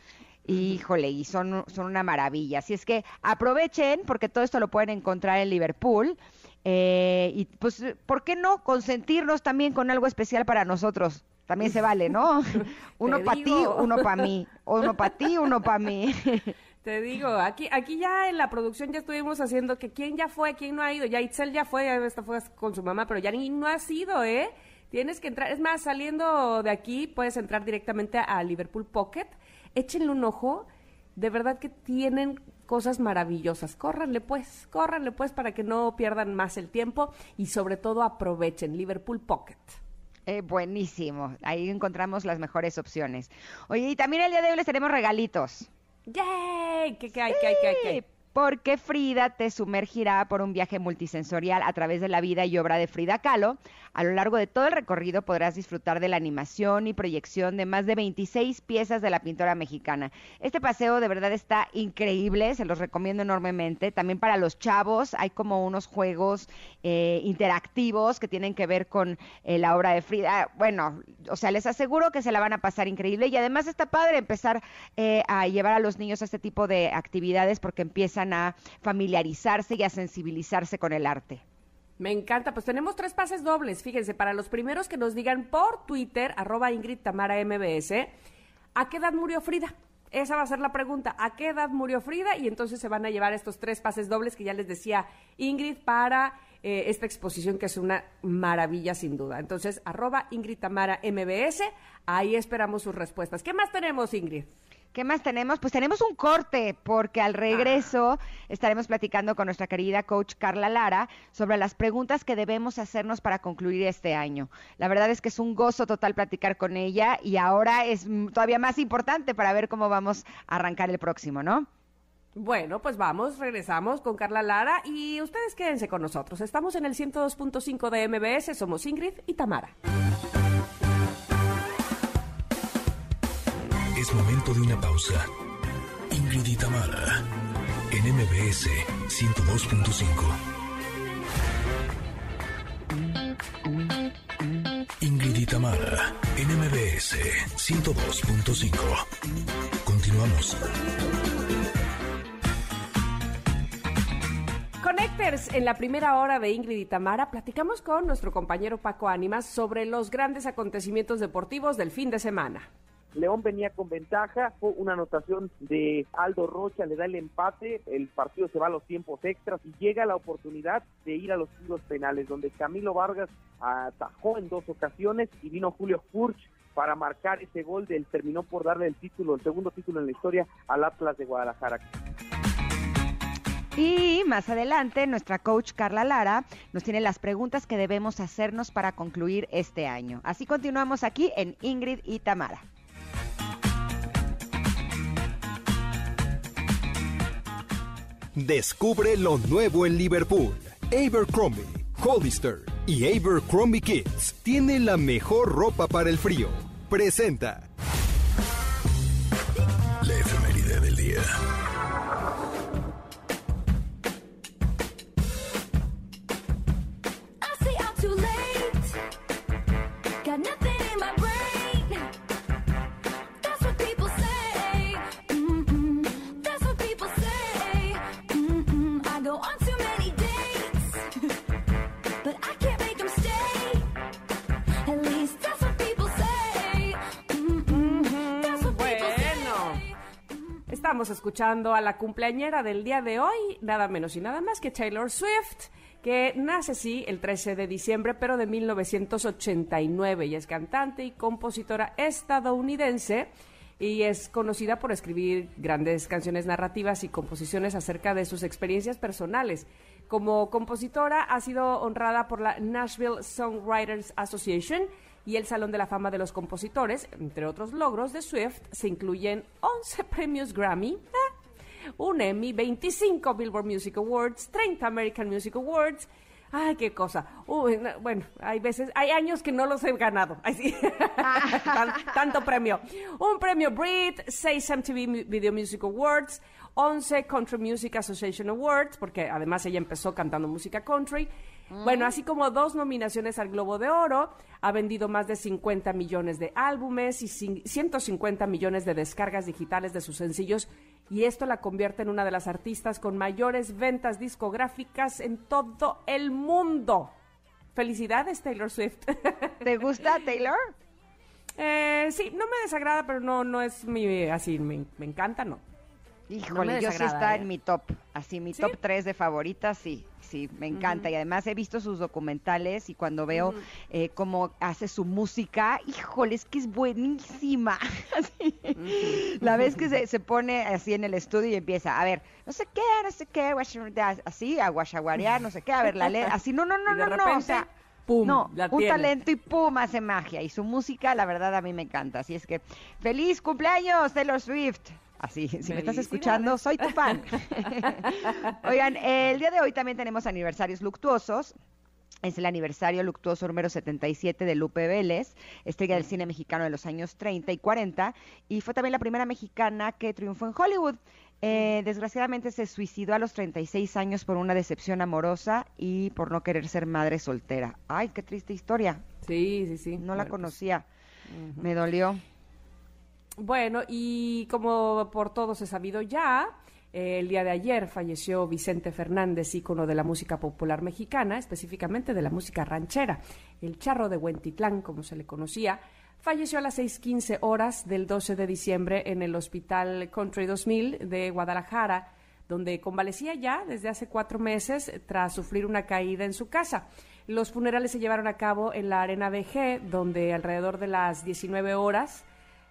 Híjole, y son, son una maravilla. Así es que aprovechen, porque todo esto lo pueden encontrar en Liverpool. Eh, y pues, ¿por qué no consentirnos también con algo especial para nosotros? También se vale, ¿no? Uno para ti, uno para mí. Uno para ti, uno para mí. Te digo, aquí, aquí ya en la producción ya estuvimos haciendo que quién ya fue, quién no ha ido. Ya Itzel ya fue, ya esta fue con su mamá, pero ya ni no ha ido, ¿eh? Tienes que entrar, es más, saliendo de aquí puedes entrar directamente a Liverpool Pocket. Échenle un ojo, de verdad que tienen cosas maravillosas. Córranle pues, córranle pues para que no pierdan más el tiempo y sobre todo aprovechen Liverpool Pocket. Eh, buenísimo. Ahí encontramos las mejores opciones. Oye, y también el día de hoy les tenemos regalitos. ¡Yay! ¿Qué, qué hay, Porque Frida te sumergirá por un viaje multisensorial a través de la vida y obra de Frida Kahlo. A lo largo de todo el recorrido podrás disfrutar de la animación y proyección de más de 26 piezas de la pintora mexicana. Este paseo de verdad está increíble, se los recomiendo enormemente. También para los chavos hay como unos juegos eh, interactivos que tienen que ver con eh, la obra de Frida. Bueno, o sea, les aseguro que se la van a pasar increíble y además está padre empezar eh, a llevar a los niños a este tipo de actividades porque empiezan a familiarizarse y a sensibilizarse con el arte. Me encanta, pues tenemos tres pases dobles, fíjense, para los primeros que nos digan por Twitter, arroba Ingrid Tamara MBS, ¿a qué edad murió Frida? Esa va a ser la pregunta, ¿a qué edad murió Frida? Y entonces se van a llevar estos tres pases dobles que ya les decía Ingrid para eh, esta exposición que es una maravilla sin duda. Entonces, arroba Ingrid Tamara MBS, ahí esperamos sus respuestas. ¿Qué más tenemos, Ingrid? ¿Qué más tenemos? Pues tenemos un corte, porque al regreso estaremos platicando con nuestra querida coach Carla Lara sobre las preguntas que debemos hacernos para concluir este año. La verdad es que es un gozo total platicar con ella y ahora es todavía más importante para ver cómo vamos a arrancar el próximo, ¿no? Bueno, pues vamos, regresamos con Carla Lara y ustedes quédense con nosotros. Estamos en el 102.5 de MBS, somos Ingrid y Tamara. Es momento de una pausa. Ingrid y Tamara, en MBS 102.5. Ingrid y Tamara, en MBS 102.5. Continuamos. Connectors, en la primera hora de Ingrid y Tamara platicamos con nuestro compañero Paco Ánimas sobre los grandes acontecimientos deportivos del fin de semana. León venía con ventaja, fue una anotación de Aldo Rocha, le da el empate, el partido se va a los tiempos extras y llega la oportunidad de ir a los tiros penales, donde Camilo Vargas atajó en dos ocasiones y vino Julio Furch para marcar ese gol del terminó por darle el título, el segundo título en la historia al Atlas de Guadalajara. Y más adelante, nuestra coach Carla Lara nos tiene las preguntas que debemos hacernos para concluir este año. Así continuamos aquí en Ingrid y Tamara. Descubre lo nuevo en Liverpool. Abercrombie, Hollister y Abercrombie Kids tienen la mejor ropa para el frío. Presenta. La efeméride del día. Estamos escuchando a la cumpleañera del día de hoy, nada menos y nada más que Taylor Swift, que nace sí el 13 de diciembre, pero de 1989 y es cantante y compositora estadounidense y es conocida por escribir grandes canciones narrativas y composiciones acerca de sus experiencias personales. Como compositora ha sido honrada por la Nashville Songwriters Association y el Salón de la Fama de los Compositores. Entre otros logros de Swift se incluyen 11 premios Grammy, ah, un Emmy, 25 Billboard Music Awards, 30 American Music Awards. Ay, qué cosa. Uy, no, bueno, hay veces, hay años que no los he ganado. Ay, sí. Tan- tanto premio. Un premio Brit, 6 MTV Video Music Awards, 11 Country Music Association Awards, porque además ella empezó cantando música country. Bueno, así como dos nominaciones al Globo de Oro, ha vendido más de 50 millones de álbumes y cin- 150 millones de descargas digitales de sus sencillos, y esto la convierte en una de las artistas con mayores ventas discográficas en todo el mundo. Felicidades, Taylor Swift. ¿Te gusta Taylor? Eh, sí, no me desagrada, pero no, no es mi, así, me, me encanta, no. Híjole, me yo sí está ¿eh? en mi top, así mi top 3 de favoritas, sí, sí, me encanta. Y además he visto sus documentales y cuando veo eh, cómo hace su música, híjole, es que es buenísima. Así. La vez que se, se pone así en el estudio y empieza, a ver, no sé qué, no sé qué, así, a no sé qué, a ver, la letra, así, no, no, no, no, no, o sea, pum, no, la un tiene. talento y pum, hace magia. Y su música, la verdad, a mí me encanta. Así es que, feliz cumpleaños, Taylor Swift. Así, si me estás escuchando, soy tu fan. Oigan, el día de hoy también tenemos aniversarios luctuosos. Es el aniversario luctuoso número 77 de Lupe Vélez, estrella del cine mexicano de los años 30 y 40, y fue también la primera mexicana que triunfó en Hollywood. Eh, desgraciadamente se suicidó a los 36 años por una decepción amorosa y por no querer ser madre soltera. Ay, qué triste historia. Sí, sí, sí. No la pues, conocía. Me dolió. Bueno, y como por todos he sabido ya, eh, el día de ayer falleció Vicente Fernández, ícono de la música popular mexicana, específicamente de la música ranchera. El charro de Huentitlán, como se le conocía, falleció a las 6:15 horas del 12 de diciembre en el Hospital Country 2000 de Guadalajara, donde convalecía ya desde hace cuatro meses tras sufrir una caída en su casa. Los funerales se llevaron a cabo en la Arena BG, donde alrededor de las 19 horas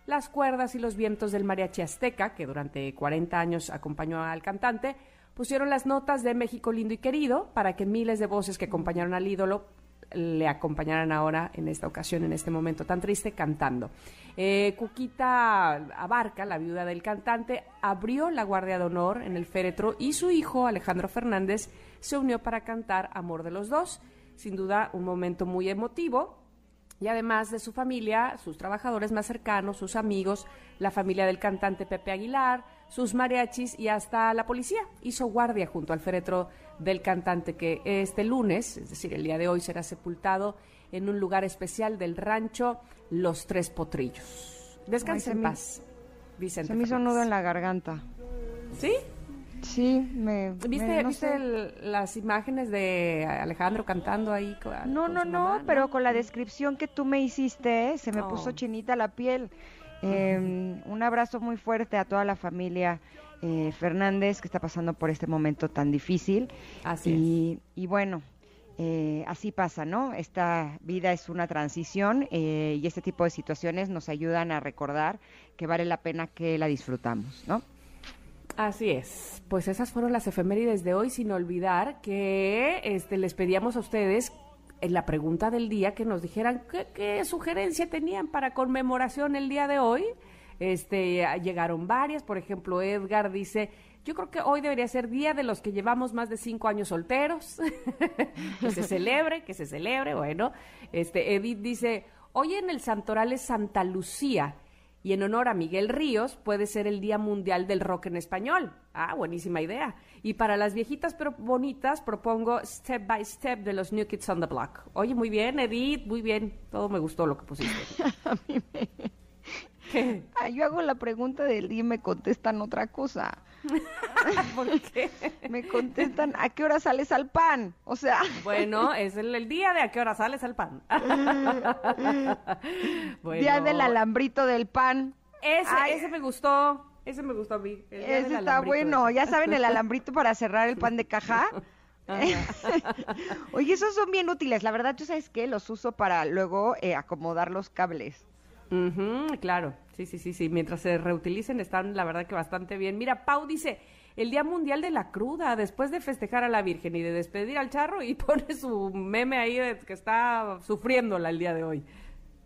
las cuerdas y los vientos del mariachi azteca, que durante 40 años acompañó al cantante, pusieron las notas de México lindo y querido para que miles de voces que acompañaron al ídolo le acompañaran ahora en esta ocasión, en este momento tan triste, cantando. Eh, Cuquita Abarca, la viuda del cantante, abrió la guardia de honor en el féretro y su hijo, Alejandro Fernández, se unió para cantar Amor de los Dos. Sin duda, un momento muy emotivo, y además de su familia, sus trabajadores más cercanos, sus amigos, la familia del cantante Pepe Aguilar, sus mariachis y hasta la policía hizo guardia junto al féretro del cantante que este lunes, es decir, el día de hoy, será sepultado en un lugar especial del rancho Los Tres Potrillos. Descanse Ay, en me- paz, Vicente. Se me hizo un nudo en la garganta. ¿Sí? Sí, me... ¿Viste, me- no ¿viste sé. el- las imágenes de Alejandro cantando ahí? con- No, con no, no, pero con la descripción que tú me hiciste, se me Oh. puso chinita la piel. Eh, un abrazo muy fuerte a toda la familia eh, Fernández que está pasando por este momento tan difícil. Así y, y bueno, eh, así pasa, ¿no? Esta vida es una transición eh, y este tipo de situaciones nos ayudan a recordar que vale la pena que la disfrutamos, ¿no? Así es. Pues esas fueron las efemérides de hoy, sin olvidar que este, les pedíamos a ustedes en la pregunta del día que nos dijeran qué, qué sugerencia tenían para conmemoración el día de hoy. Este, llegaron varias, por ejemplo, Edgar dice Yo creo que hoy debería ser día de los que llevamos más de cinco años solteros. que se celebre, que se celebre. Bueno, este Edith dice, hoy en el santoral es Santa Lucía y en honor a Miguel Ríos puede ser el Día Mundial del Rock en Español. Ah, buenísima idea. Y para las viejitas pero bonitas propongo Step by Step de los New Kids on the Block. Oye, muy bien, Edith, muy bien. Todo me gustó lo que pusiste. ¿Qué? Ah, yo hago la pregunta del día y me contestan otra cosa. ¿Por qué? Me contestan, ¿a qué hora sales al pan? O sea, Bueno, es el, el día de a qué hora sales al pan. Bueno. día del alambrito del pan. Ese, Ay. ese me gustó. Ese me gustó a mí. el día del Ese está bueno. Ya saben, el alambrito para cerrar el pan de caja. Oye, esos son bien útiles. La verdad, ¿tú sabes qué? Los uso para luego eh, acomodar los cables. Claro, sí, sí, sí, sí. Mientras se reutilicen están, la verdad que bastante bien. Mira, Pau dice, el Día Mundial de la Cruda, después de festejar a la Virgen y de despedir al charro, y pone su meme ahí de que está sufriéndola el día de hoy.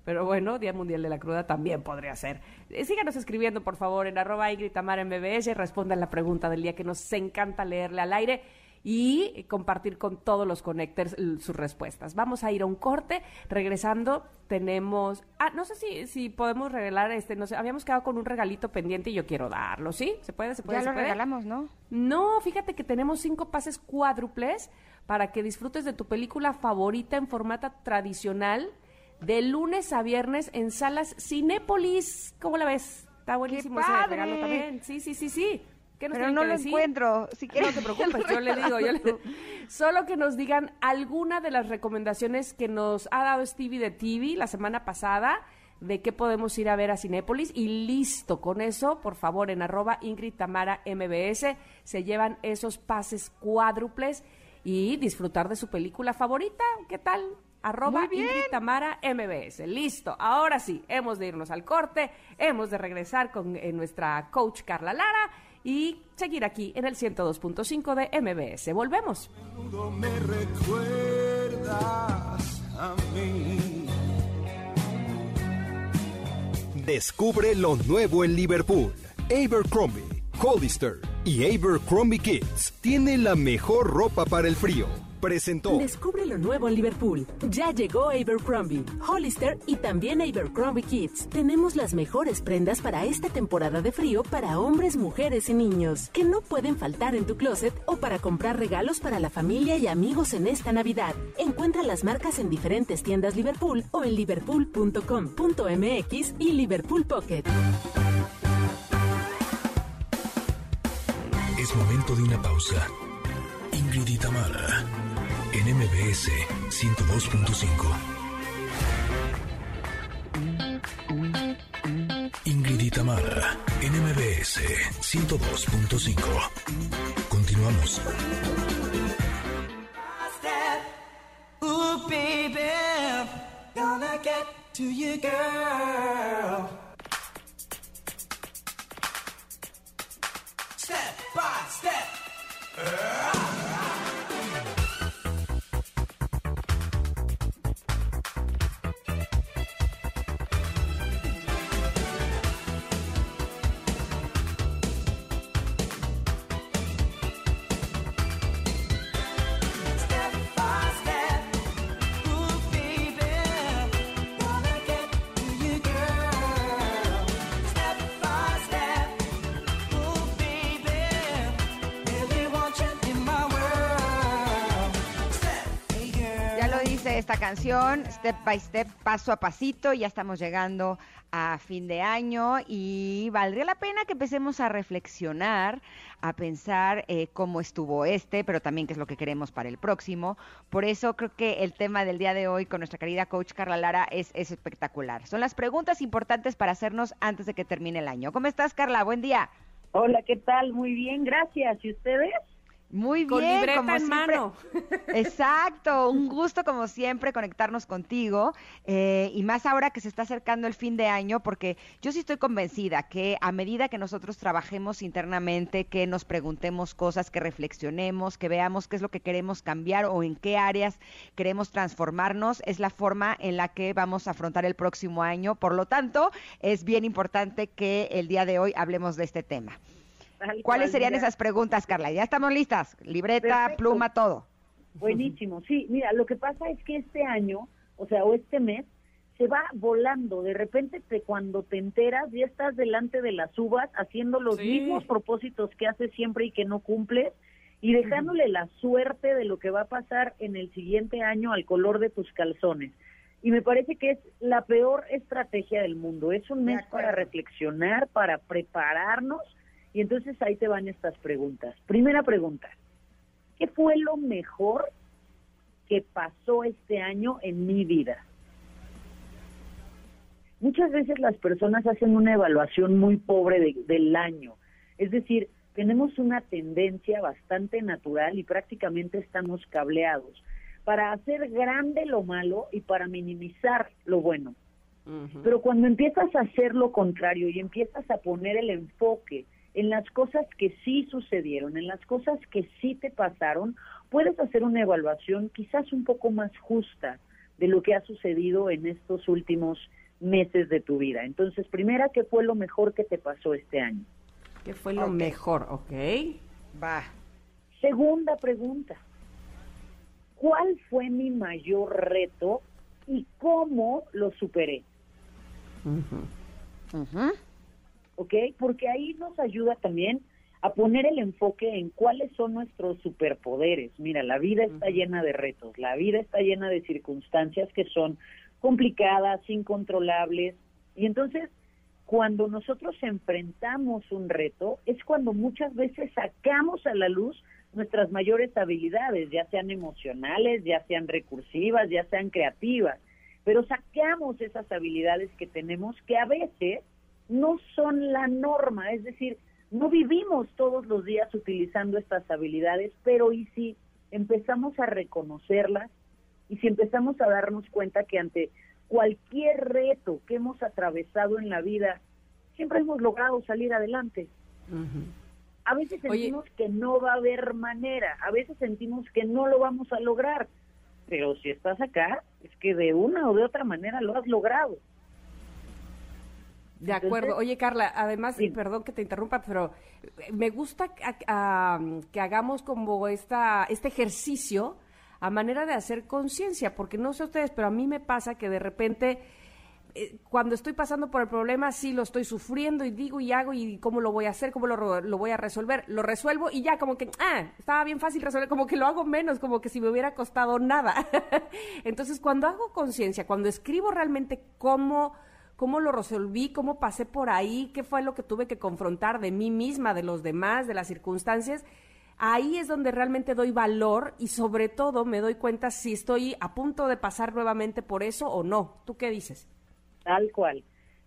Pero bueno, Día Mundial de la Cruda también podría ser. Eh, síganos escribiendo, por favor, en arroba y Tamara en BBS respondan la pregunta del día que nos encanta leerle al aire y compartir con todos los connectors sus respuestas. Vamos a ir a un corte. Regresando, tenemos. Ah, no sé si, si podemos regalar este. No sé, habíamos quedado con un regalito pendiente y yo quiero darlo, ¿sí? ¿Se puede? ¿Se puede? Ya se lo puede? regalamos, ¿no? No, fíjate que tenemos cinco pases cuádruples para que disfrutes de tu película favorita en formato tradicional de lunes a viernes en salas Cinépolis. ¿Cómo la ves? Está buenísimo ese padre! regalo también. Sí, sí, sí, sí. ¿Qué nos Pero tienen no que lo decir? encuentro. Si No quieres, te preocupes, yo le digo, yo le... Solo que nos digan alguna de las recomendaciones que nos ha dado Stevie de TV la semana pasada de qué podemos ir a ver a Cinépolis y listo, con eso, por favor, en arroba Ingrid Tamara MBS se llevan esos pases cuádruples y disfrutar de su película favorita, ¿qué tal? Arroba. Ingrid Tamara MBS. Listo, ahora sí, hemos de irnos al corte, hemos de regresar con eh, nuestra coach Carla Lara y seguir aquí en el 102.5 de MBS. Volvemos. me recuerdas a mí. Descubre lo nuevo en Liverpool. Abercrombie, Hollister y Abercrombie Kids tienen la mejor ropa para el frío. Presentó. Descubre lo nuevo en Liverpool. Ya llegó Abercrombie, Hollister y también Abercrombie Kids. Tenemos las mejores prendas para esta temporada de frío para hombres, mujeres y niños, que no pueden faltar en tu closet o para comprar regalos para la familia y amigos en esta Navidad. Encuentra las marcas en diferentes tiendas Liverpool o en liverpool.com.mx y Liverpool Pocket. Es momento de una pausa. Ingrid y Tamara, en MBS 102.5. Ingrid y Tamara, MBS 102.5. Continuamos. Gonna get to you, girl. Step by. Step esta canción, step by step, paso a pasito, ya estamos llegando a fin de año y valdría la pena que empecemos a reflexionar, a pensar eh, cómo estuvo este, pero también qué es lo que queremos para el próximo. Por eso creo que el tema del día de hoy con nuestra querida coach Carla Lara es, es espectacular. Son las preguntas importantes para hacernos antes de que termine el año. ¿Cómo estás, Carla? Buen día. Hola, ¿qué tal? Muy bien, gracias. ¿Y ustedes? Muy Con bien, libreta como en siempre. mano. Exacto, un gusto como siempre conectarnos contigo eh, y más ahora que se está acercando el fin de año porque yo sí estoy convencida que a medida que nosotros trabajemos internamente, que nos preguntemos cosas, que reflexionemos, que veamos qué es lo que queremos cambiar o en qué áreas queremos transformarnos, es la forma en la que vamos a afrontar el próximo año. Por lo tanto, es bien importante que el día de hoy hablemos de este tema. Tal ¿Cuáles serían mira. esas preguntas, Carla? Ya estamos listas. Libreta, Perfecto. pluma, todo. Buenísimo, sí. Mira, lo que pasa es que este año, o sea, o este mes, se va volando. De repente, te, cuando te enteras, ya estás delante de las uvas haciendo los Sí. mismos propósitos que haces siempre y que no cumples y dejándole la suerte de lo que va a pasar en el siguiente año al color de tus calzones. Y me parece que es la peor estrategia del mundo. Es un mes para reflexionar, para prepararnos. Y entonces ahí te van estas preguntas. Primera pregunta. ¿Qué fue lo mejor que pasó este año en mi vida? Muchas veces las personas hacen una evaluación muy pobre de- del año. Es decir, tenemos una tendencia bastante natural y prácticamente estamos cableados para hacer grande lo malo y para minimizar lo bueno. Pero cuando empiezas a hacer lo contrario y empiezas a poner el enfoque en las cosas que sí sucedieron, en las cosas que sí te pasaron, puedes hacer una evaluación quizás un poco más justa de lo que ha sucedido en estos últimos meses de tu vida. Entonces, primera, ¿qué fue lo mejor que te pasó este año? ¿Qué fue lo mejor? Ok. Va. Segunda pregunta, ¿cuál fue mi mayor reto y cómo lo superé? Ujú. Ujú. ¿Ok? Porque ahí nos ayuda también a poner el enfoque en cuáles son nuestros superpoderes. Mira, la vida está llena de retos, la vida está llena de circunstancias que son complicadas, incontrolables, y entonces cuando nosotros enfrentamos un reto es cuando muchas veces sacamos a la luz nuestras mayores habilidades, ya sean emocionales, ya sean recursivas, ya sean creativas, pero sacamos esas habilidades que tenemos que a veces no son la norma, es decir, no vivimos todos los días utilizando estas habilidades, pero y si empezamos a reconocerlas y si empezamos a darnos cuenta que ante cualquier reto que hemos atravesado en la vida, siempre hemos logrado salir adelante. A veces Oye. sentimos que no va a haber manera, a veces sentimos que no lo vamos a lograr, pero si estás acá, es que de una o de otra manera lo has logrado. De Entonces- acuerdo. Oye, Carla, además, Sí. perdón que te interrumpa, pero me gusta que, a- a- que hagamos como esta, este ejercicio a manera de hacer conciencia, porque no sé ustedes, pero a mí me pasa que de repente, eh, cuando estoy pasando por el problema, sí lo estoy sufriendo y digo y hago y cómo lo voy a hacer, cómo lo, lo voy a resolver. Lo resuelvo y ya como que, ah, estaba bien fácil resolver, como que lo hago menos, como que si me hubiera costado nada. Entonces, cuando hago conciencia, cuando escribo realmente cómo cómo lo resolví, cómo pasé por ahí, qué fue lo que tuve que confrontar de mí misma, de los demás, de las circunstancias. Ahí es donde realmente doy valor y sobre todo me doy cuenta si estoy a punto de pasar nuevamente por eso o no. ¿Tú qué dices? Tal cual,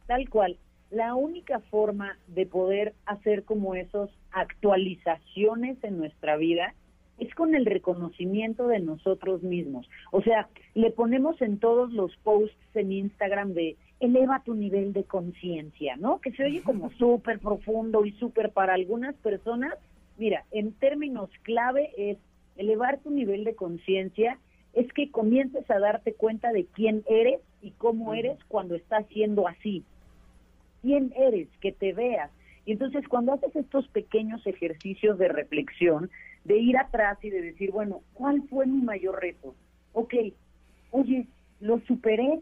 tal cual. La única forma de poder hacer como esos actualizaciones en nuestra vida es con el reconocimiento de nosotros mismos. O sea, le ponemos en todos los posts en Instagram de eleva tu nivel de conciencia, ¿no? Que se oye como súper profundo y súper para algunas personas. Mira, en términos clave es elevar tu nivel de conciencia es que comiences a darte cuenta de quién eres y cómo eres cuando estás siendo así. ¿Quién eres? Que te veas. Y entonces cuando haces estos pequeños ejercicios de reflexión, de ir atrás y de decir, bueno, ¿cuál fue mi mayor reto? Ok, oye, lo superé.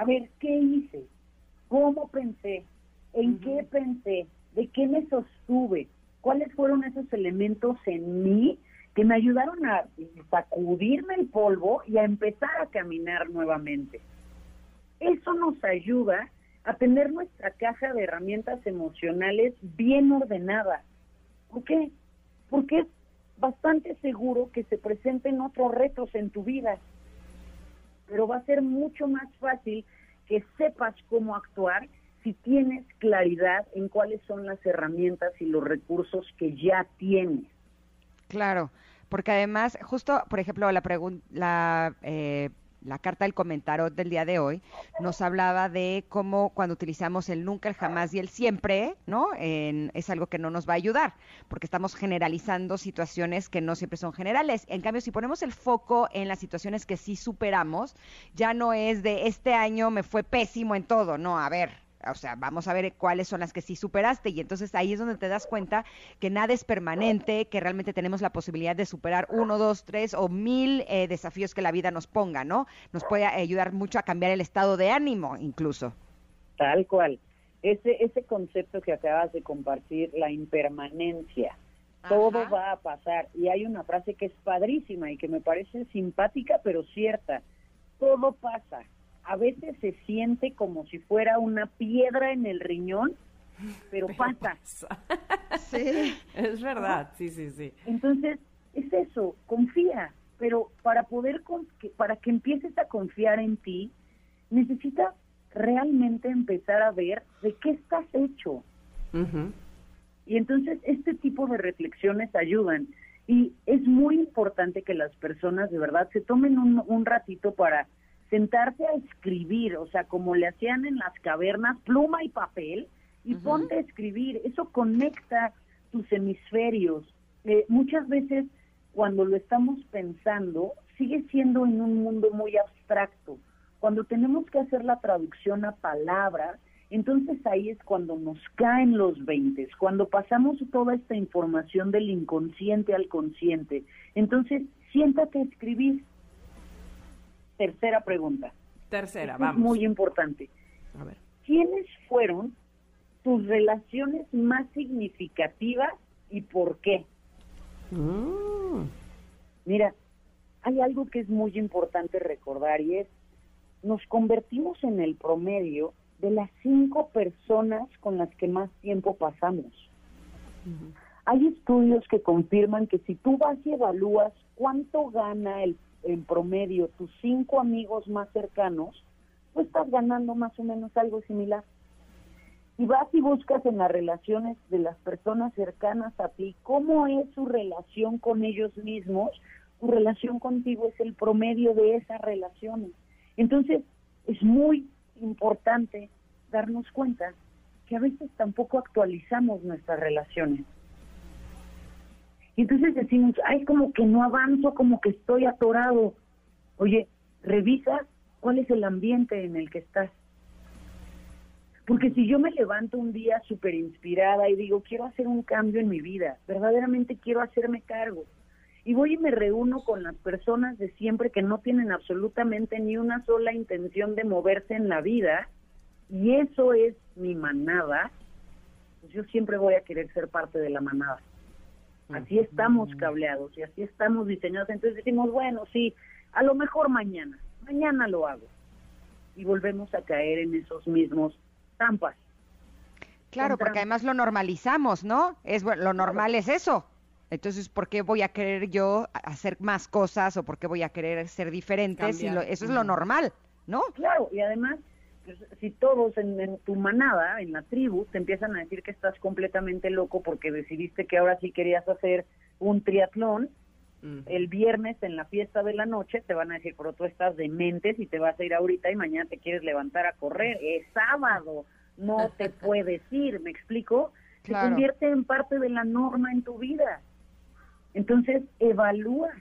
A ver, ¿qué hice? ¿Cómo pensé? ¿En qué pensé? ¿De qué me sostuve? ¿Cuáles fueron esos elementos en mí que me ayudaron a sacudirme el polvo y a empezar a caminar nuevamente? Eso nos ayuda a tener nuestra caja de herramientas emocionales bien ordenada. ¿Por qué? Porque es bastante seguro que se presenten otros retos en tu vida, pero va a ser mucho más fácil que sepas cómo actuar si tienes claridad en cuáles son las herramientas y los recursos que ya tienes. Claro, porque además, justo, por ejemplo, la pregun- la, eh, la carta del comentario del día de hoy nos hablaba de cómo cuando utilizamos el nunca, el jamás y el siempre, ¿no? En- es algo que no nos va a ayudar, porque estamos generalizando situaciones que no siempre son generales. En cambio, si ponemos el foco en las situaciones que sí superamos, ya no es de este año me fue pésimo en todo, no, a ver, O sea, vamos a ver cuáles son las que sí superaste. Y entonces ahí es donde te das cuenta que nada es permanente, que realmente tenemos la posibilidad de superar uno, dos, tres o mil eh, desafíos que la vida nos ponga, ¿no? Nos puede ayudar mucho a cambiar el estado de ánimo, incluso. Tal cual. Ese, ese concepto que acabas de compartir, la impermanencia. Todo va a pasar. Y hay una frase que es padrísima y que me parece simpática, pero cierta. Todo pasa. A veces se siente como si fuera una piedra en el riñón, pero, pasa. Sí. Es verdad, sí, sí, sí. Entonces, es eso, confía, pero para poder, para que empieces a confiar en ti, necesitas realmente empezar a ver de qué estás hecho. Ujú. Y entonces este tipo de reflexiones ayudan. Y es muy importante que las personas de verdad se tomen un, un ratito para sentarse a escribir, o sea, como le hacían en las cavernas, pluma y papel, y ponte a escribir. Eso conecta tus hemisferios. Eh, muchas veces cuando lo estamos pensando, sigue siendo en un mundo muy abstracto. Cuando tenemos que hacer la traducción a palabras, entonces ahí es cuando nos caen los veintes, cuando pasamos toda esta información del inconsciente al consciente. Entonces, siéntate a escribir. Tercera pregunta. Tercera, Esto es vamos. muy importante. A ver. ¿Quiénes fueron tus relaciones más significativas y por qué? Mm. Mira, hay algo que es muy importante recordar y es, nos convertimos en el promedio de las cinco personas con las que más tiempo pasamos. Hay estudios que confirman que si tú vas y evalúas cuánto gana el, en promedio tus cinco amigos más cercanos, tú estás ganando más o menos algo similar. Y vas y buscas en las relaciones de las personas cercanas a ti, cómo es su relación con ellos mismos, tu relación contigo es el promedio de esas relaciones. Entonces, es muy importante darnos cuenta que a veces tampoco actualizamos nuestras relaciones. Y entonces decimos, ay, como que no avanzo, como que estoy atorado. Oye, revisa cuál es el ambiente en el que estás. Porque si yo me levanto un día súper inspirada y digo, quiero hacer un cambio en mi vida, verdaderamente quiero hacerme cargo, y voy y me reúno con las personas de siempre que no tienen absolutamente ni una sola intención de moverse en la vida, y eso es mi manada, pues yo siempre voy a querer ser parte de la manada. Así estamos cableados y así estamos diseñados. Entonces decimos, bueno, sí, a lo mejor mañana, mañana lo hago. Y volvemos a caer en esos mismos trampas. Claro, porque además lo normalizamos, ¿no? Es bueno, lo normal es eso. Entonces, ¿por qué voy a querer yo hacer más cosas o por qué voy a querer ser diferente si lo- eso es lo normal, ¿no? Claro, y además, si todos en, en tu manada, en la tribu, te empiezan a decir que estás completamente loco porque decidiste que ahora sí querías hacer un triatlón, el viernes en la fiesta de la noche te van a decir, pero tú estás demente y te vas a ir ahorita y mañana te quieres levantar a correr. Es sábado, no te puedes ir, ¿me explico? Claro. Se convierte en parte de la norma en tu vida. Entonces, evalúa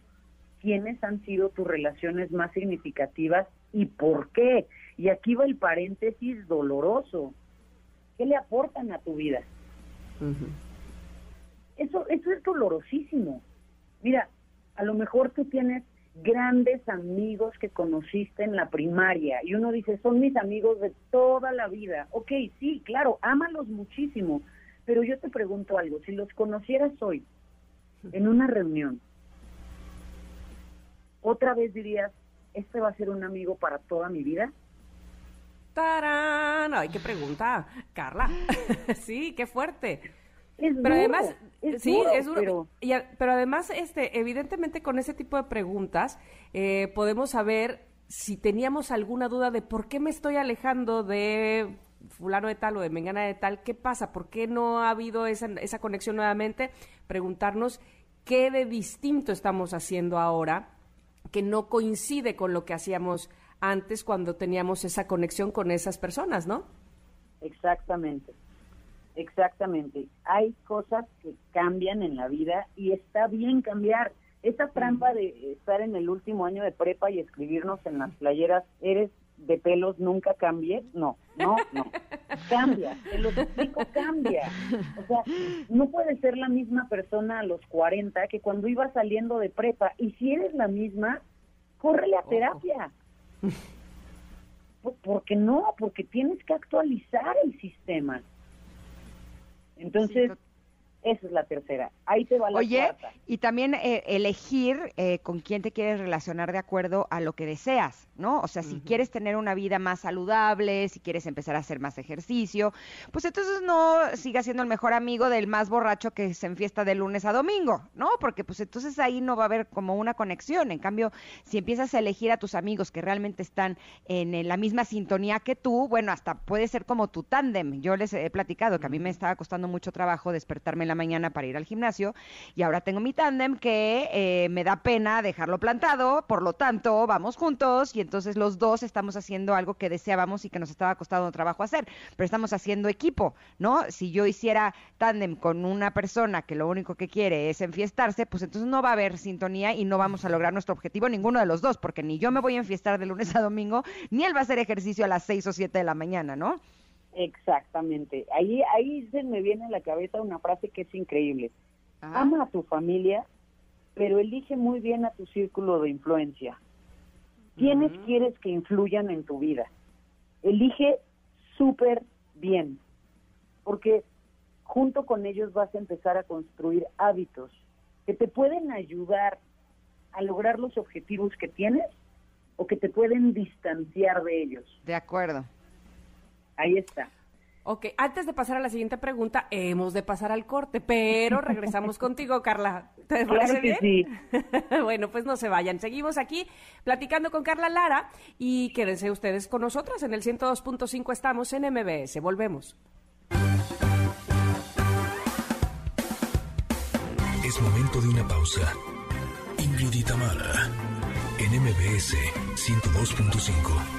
quiénes han sido tus relaciones más significativas y por qué. Y aquí va el paréntesis doloroso. ¿Qué le aportan a tu vida? Eso, eso es dolorosísimo. Mira, a lo mejor tú tienes grandes amigos que conociste en la primaria y uno dice, son mis amigos de toda la vida. Ok, sí, claro, ámalos muchísimo, pero yo te pregunto algo, si los conocieras hoy en una reunión, otra vez dirías, este va a ser un amigo para toda mi vida? ¡Tarán! Ay, qué pregunta, Carla. sí, qué fuerte. Es pero duro, además, es sí, duro, es duro. pero- Y a- pero además, este, evidentemente con ese tipo de preguntas eh, podemos saber si teníamos alguna duda de por qué me estoy alejando de fulano de tal o de mengana de tal, ¿qué pasa? ¿Por qué no ha habido esa, esa conexión nuevamente? Preguntarnos qué de distinto estamos haciendo ahora que no coincide con lo que hacíamos antes cuando teníamos esa conexión con esas personas, ¿no? Exactamente, exactamente. Hay cosas que cambian en la vida y está bien cambiar. Esa trampa de estar en el último año de prepa y escribirnos en las playeras, eres de pelos, nunca cambies, no, no, no. cambia, te lo explico, cambia. O sea, no puedes ser la misma persona a los 40 que cuando ibas saliendo de prepa. Y si eres la misma, córrele a terapia. Porque no, porque tienes que actualizar el sistema. Entonces, esa es la tercera. Ahí te va la Oye, cuarta. y también eh, elegir eh, con quién te quieres relacionar de acuerdo a lo que deseas, ¿no? O sea, si quieres tener una vida más saludable, si quieres empezar a hacer más ejercicio, pues entonces no sigas siendo el mejor amigo del más borracho que se enfiesta de lunes a domingo, ¿no? Porque pues entonces ahí no va a haber como una conexión. En cambio, si empiezas a elegir a tus amigos que realmente están en, eh, la misma sintonía que tú, bueno, hasta puede ser como tu tándem. Yo les he platicado que a mí me estaba costando mucho trabajo despertarme en la mañana para ir al gimnasio y ahora tengo mi tándem que eh, me da pena dejarlo plantado, por lo tanto, vamos juntos y entonces los dos estamos haciendo algo que deseábamos y que nos estaba costando trabajo hacer, pero estamos haciendo equipo, ¿no? Si yo hiciera tándem con una persona que lo único que quiere es enfiestarse, pues entonces no va a haber sintonía y no vamos a lograr nuestro objetivo ninguno de los dos, porque ni yo me voy a enfiestar de lunes a domingo, ni él va a hacer ejercicio a las seis o siete de la mañana, ¿no? Exactamente. Ahí, ahí se me viene a la cabeza una frase que es increíble. Ama a tu familia, pero elige muy bien a tu círculo de influencia. ¿Quiénes quieres que influyan en tu vida? Elige súper bien, porque junto con ellos vas a empezar a construir hábitos que te pueden ayudar a lograr los objetivos que tienes o que te pueden distanciar de ellos. De acuerdo. Ahí está. Ok, antes de pasar a la siguiente pregunta, hemos de pasar al corte, pero regresamos contigo, Carla. ¿Te Claro parece que bien? bueno, pues no se vayan. Seguimos aquí platicando con Carla Lara y quédense ustedes con nosotras. En el 102.5 estamos en MBS. Volvemos. Es momento de una pausa. Ingrid y Tamara, en MBS 102.5.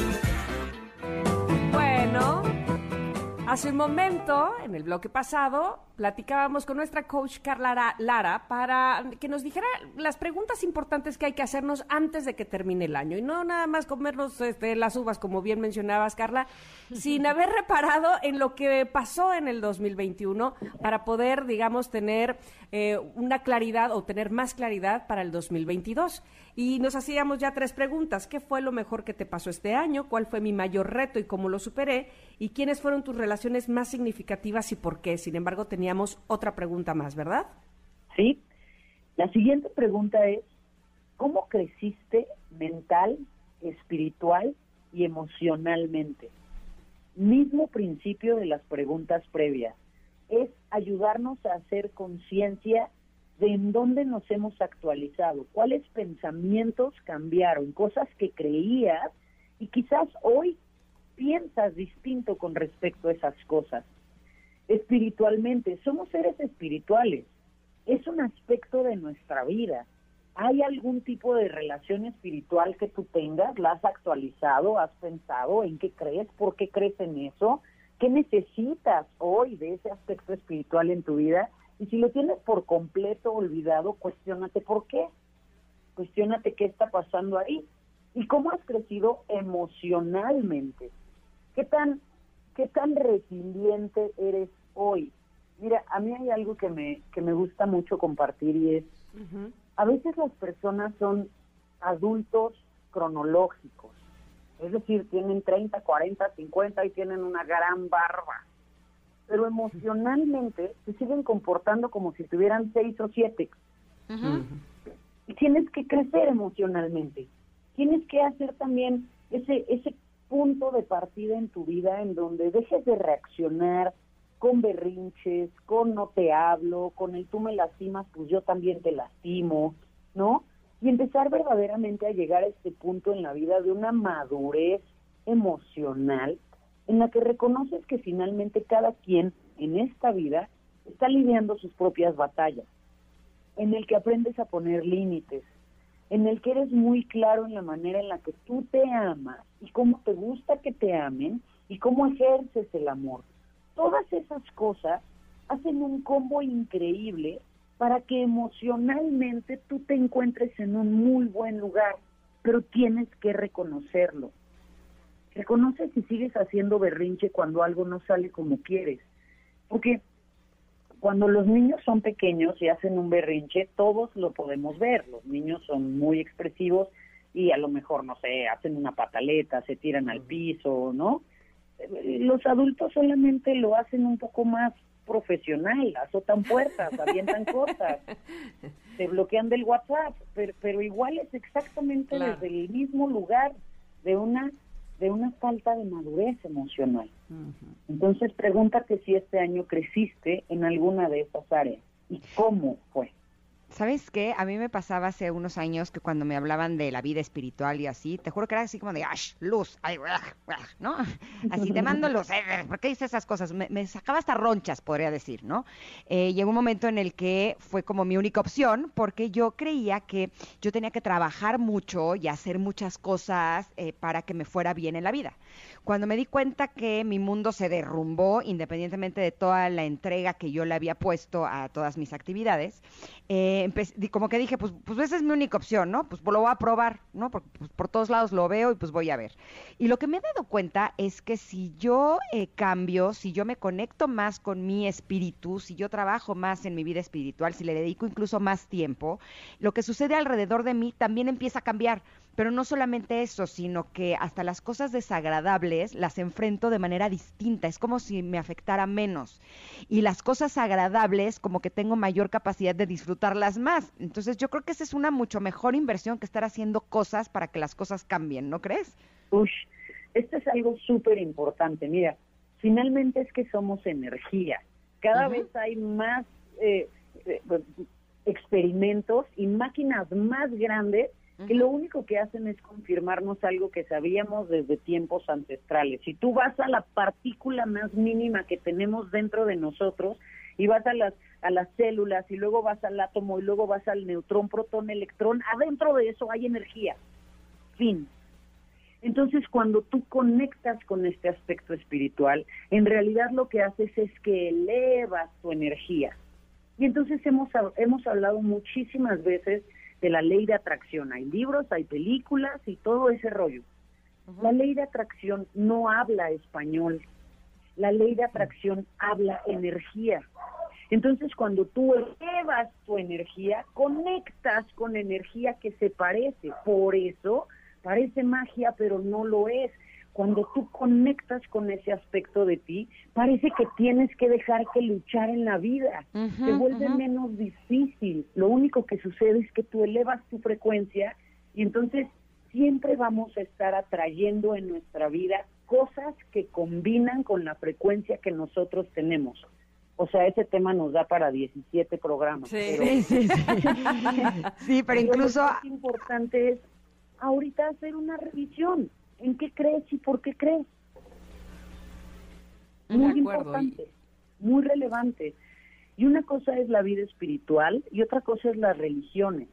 Hace un momento, en el bloque pasado, platicábamos con nuestra coach Carla Lara- para que nos dijera las preguntas importantes que hay que hacernos antes de que termine el año. Y no nada más comernos este, las uvas, como bien mencionabas, Carla, sin haber reparado en lo que pasó en el 2021 para poder, digamos, tener eh, una claridad o tener más claridad para el 2022. Y nos hacíamos ya tres preguntas. ¿Qué fue lo mejor que te pasó este año? ¿Cuál fue mi mayor reto y cómo lo superé? ¿Y quiénes fueron tus relaciones más significativas y por qué? Sin embargo, teníamos otra pregunta más, ¿verdad? Sí. La siguiente pregunta es, ¿cómo creciste mental, espiritual y emocionalmente? Mismo principio de las preguntas previas. Es ayudarnos a hacer conciencia de dónde nos hemos actualizado, cuáles pensamientos cambiaron, cosas que creías y quizás hoy piensas distinto con respecto a esas cosas. Espiritualmente, somos seres espirituales. Es un aspecto de nuestra vida. ¿Hay algún tipo de relación espiritual que tú tengas? ¿La has actualizado? ¿Has pensado en qué crees? ¿Por qué crees en eso? ¿Qué necesitas hoy de ese aspecto espiritual en tu vida? Y si lo tienes por completo olvidado, cuestiónate por qué. Cuestiónate qué está pasando ahí. ¿Y cómo has crecido emocionalmente? ¿Qué tan, qué tan resiliente eres hoy? Mira, a mí hay algo que me, que me gusta mucho compartir y es, a veces las personas son adultos cronológicos, es decir, tienen 30, 40, 50 y tienen una gran barba, pero emocionalmente se siguen comportando como si tuvieran 6 o 7. Y tienes que crecer emocionalmente, tienes que hacer también ese, ese punto de partida en tu vida en donde dejes de reaccionar con berrinches, con no te hablo, con el tú me lastimas, pues yo también te lastimo, ¿no? Y empezar verdaderamente a llegar a este punto en la vida de una madurez emocional en la que reconoces que finalmente cada quien en esta vida está lidiando sus propias batallas, en el que aprendes a poner límites, en el que eres muy claro en la manera en la que tú te amas y cómo te gusta que te amen y cómo ejerces el amor. Todas esas cosas hacen un combo increíble para que emocionalmente tú te encuentres en un muy buen lugar, pero tienes que reconocerlo. Reconoce si sigues haciendo berrinche cuando algo no sale como quieres. Porque cuando los niños son pequeños y hacen un berrinche, todos lo podemos ver. Los niños son muy expresivos y a lo mejor, no sé, hacen una pataleta, se tiran al piso, ¿no? Los adultos solamente lo hacen un poco más profesional, azotan puertas, avientan cosas, se bloquean del WhatsApp, pero, pero igual es exactamente Claro. desde el mismo lugar de una de una falta de madurez emocional. Entonces pregúntate si este año creciste en alguna de esas áreas y cómo fue. ¿Sabes qué? A mí me pasaba hace unos años que cuando me hablaban de la vida espiritual y así, te juro que era así como de, ¡ash! Luz, ay, uah, uah", ¿no? Así te mando luz, eh, ¿por qué dices esas cosas? Me, me sacaba hasta ronchas, podría decir, ¿no? Eh, llegó un momento en el que fue como mi única opción, porque yo creía que yo tenía que trabajar mucho y hacer muchas cosas eh, para que me fuera bien en la vida. Cuando me di cuenta que mi mundo se derrumbó, independientemente de toda la entrega que yo le había puesto a todas mis actividades, eh, como que dije, pues, pues esa es mi única opción, ¿no? Pues lo voy a probar, ¿no? Porque pues, por todos lados lo veo y pues voy a ver. Y lo que me he dado cuenta es que si yo eh, cambio, si yo me conecto más con mi espíritu, si yo trabajo más en mi vida espiritual, si le dedico incluso más tiempo, lo que sucede alrededor de mí también empieza a cambiar. Pero no solamente eso, sino que hasta las cosas desagradables las enfrento de manera distinta. Es como si me afectara menos. Y las cosas agradables, como que tengo mayor capacidad de disfrutarlas más. Entonces yo creo que esa es una mucho mejor inversión que estar haciendo cosas para que las cosas cambien, ¿no crees? Ush, esto es algo súper importante. Mira, finalmente es que somos energía. Cada vez hay más eh, eh, experimentos y máquinas más grandes que lo único que hacen es confirmarnos algo que sabíamos desde tiempos ancestrales. Si tú vas a la partícula más mínima que tenemos dentro de nosotros y vas a las a las células y luego vas al átomo y luego vas al neutrón, protón, electrón, adentro de eso hay energía. Fin. Entonces, cuando tú conectas con este aspecto espiritual, en realidad lo que haces es que elevas tu energía. Y entonces hemos, hemos hablado muchísimas veces de la ley de atracción. Hay libros, hay películas y todo ese rollo. La ley de atracción no habla español. La ley de atracción habla energía. Entonces, cuando tú elevas tu energía, conectas con energía que se parece. Por eso parece magia, pero no lo es. Cuando tú conectas con ese aspecto de ti, parece que tienes que dejar que luchar en la vida. Ujú, Se vuelve menos difícil. Lo único que sucede es que tú elevas tu frecuencia y entonces siempre vamos a estar atrayendo en nuestra vida cosas que combinan con la frecuencia que nosotros tenemos. O sea, ese tema nos da para 17 programas. Sí. pero- Sí, sí, sí. Sí, pero lo incluso... más importante es ahorita hacer una revisión. ¿En qué crees y por qué crees? Muy importante, muy relevante. Y una cosa es la vida espiritual y otra cosa es las religiones.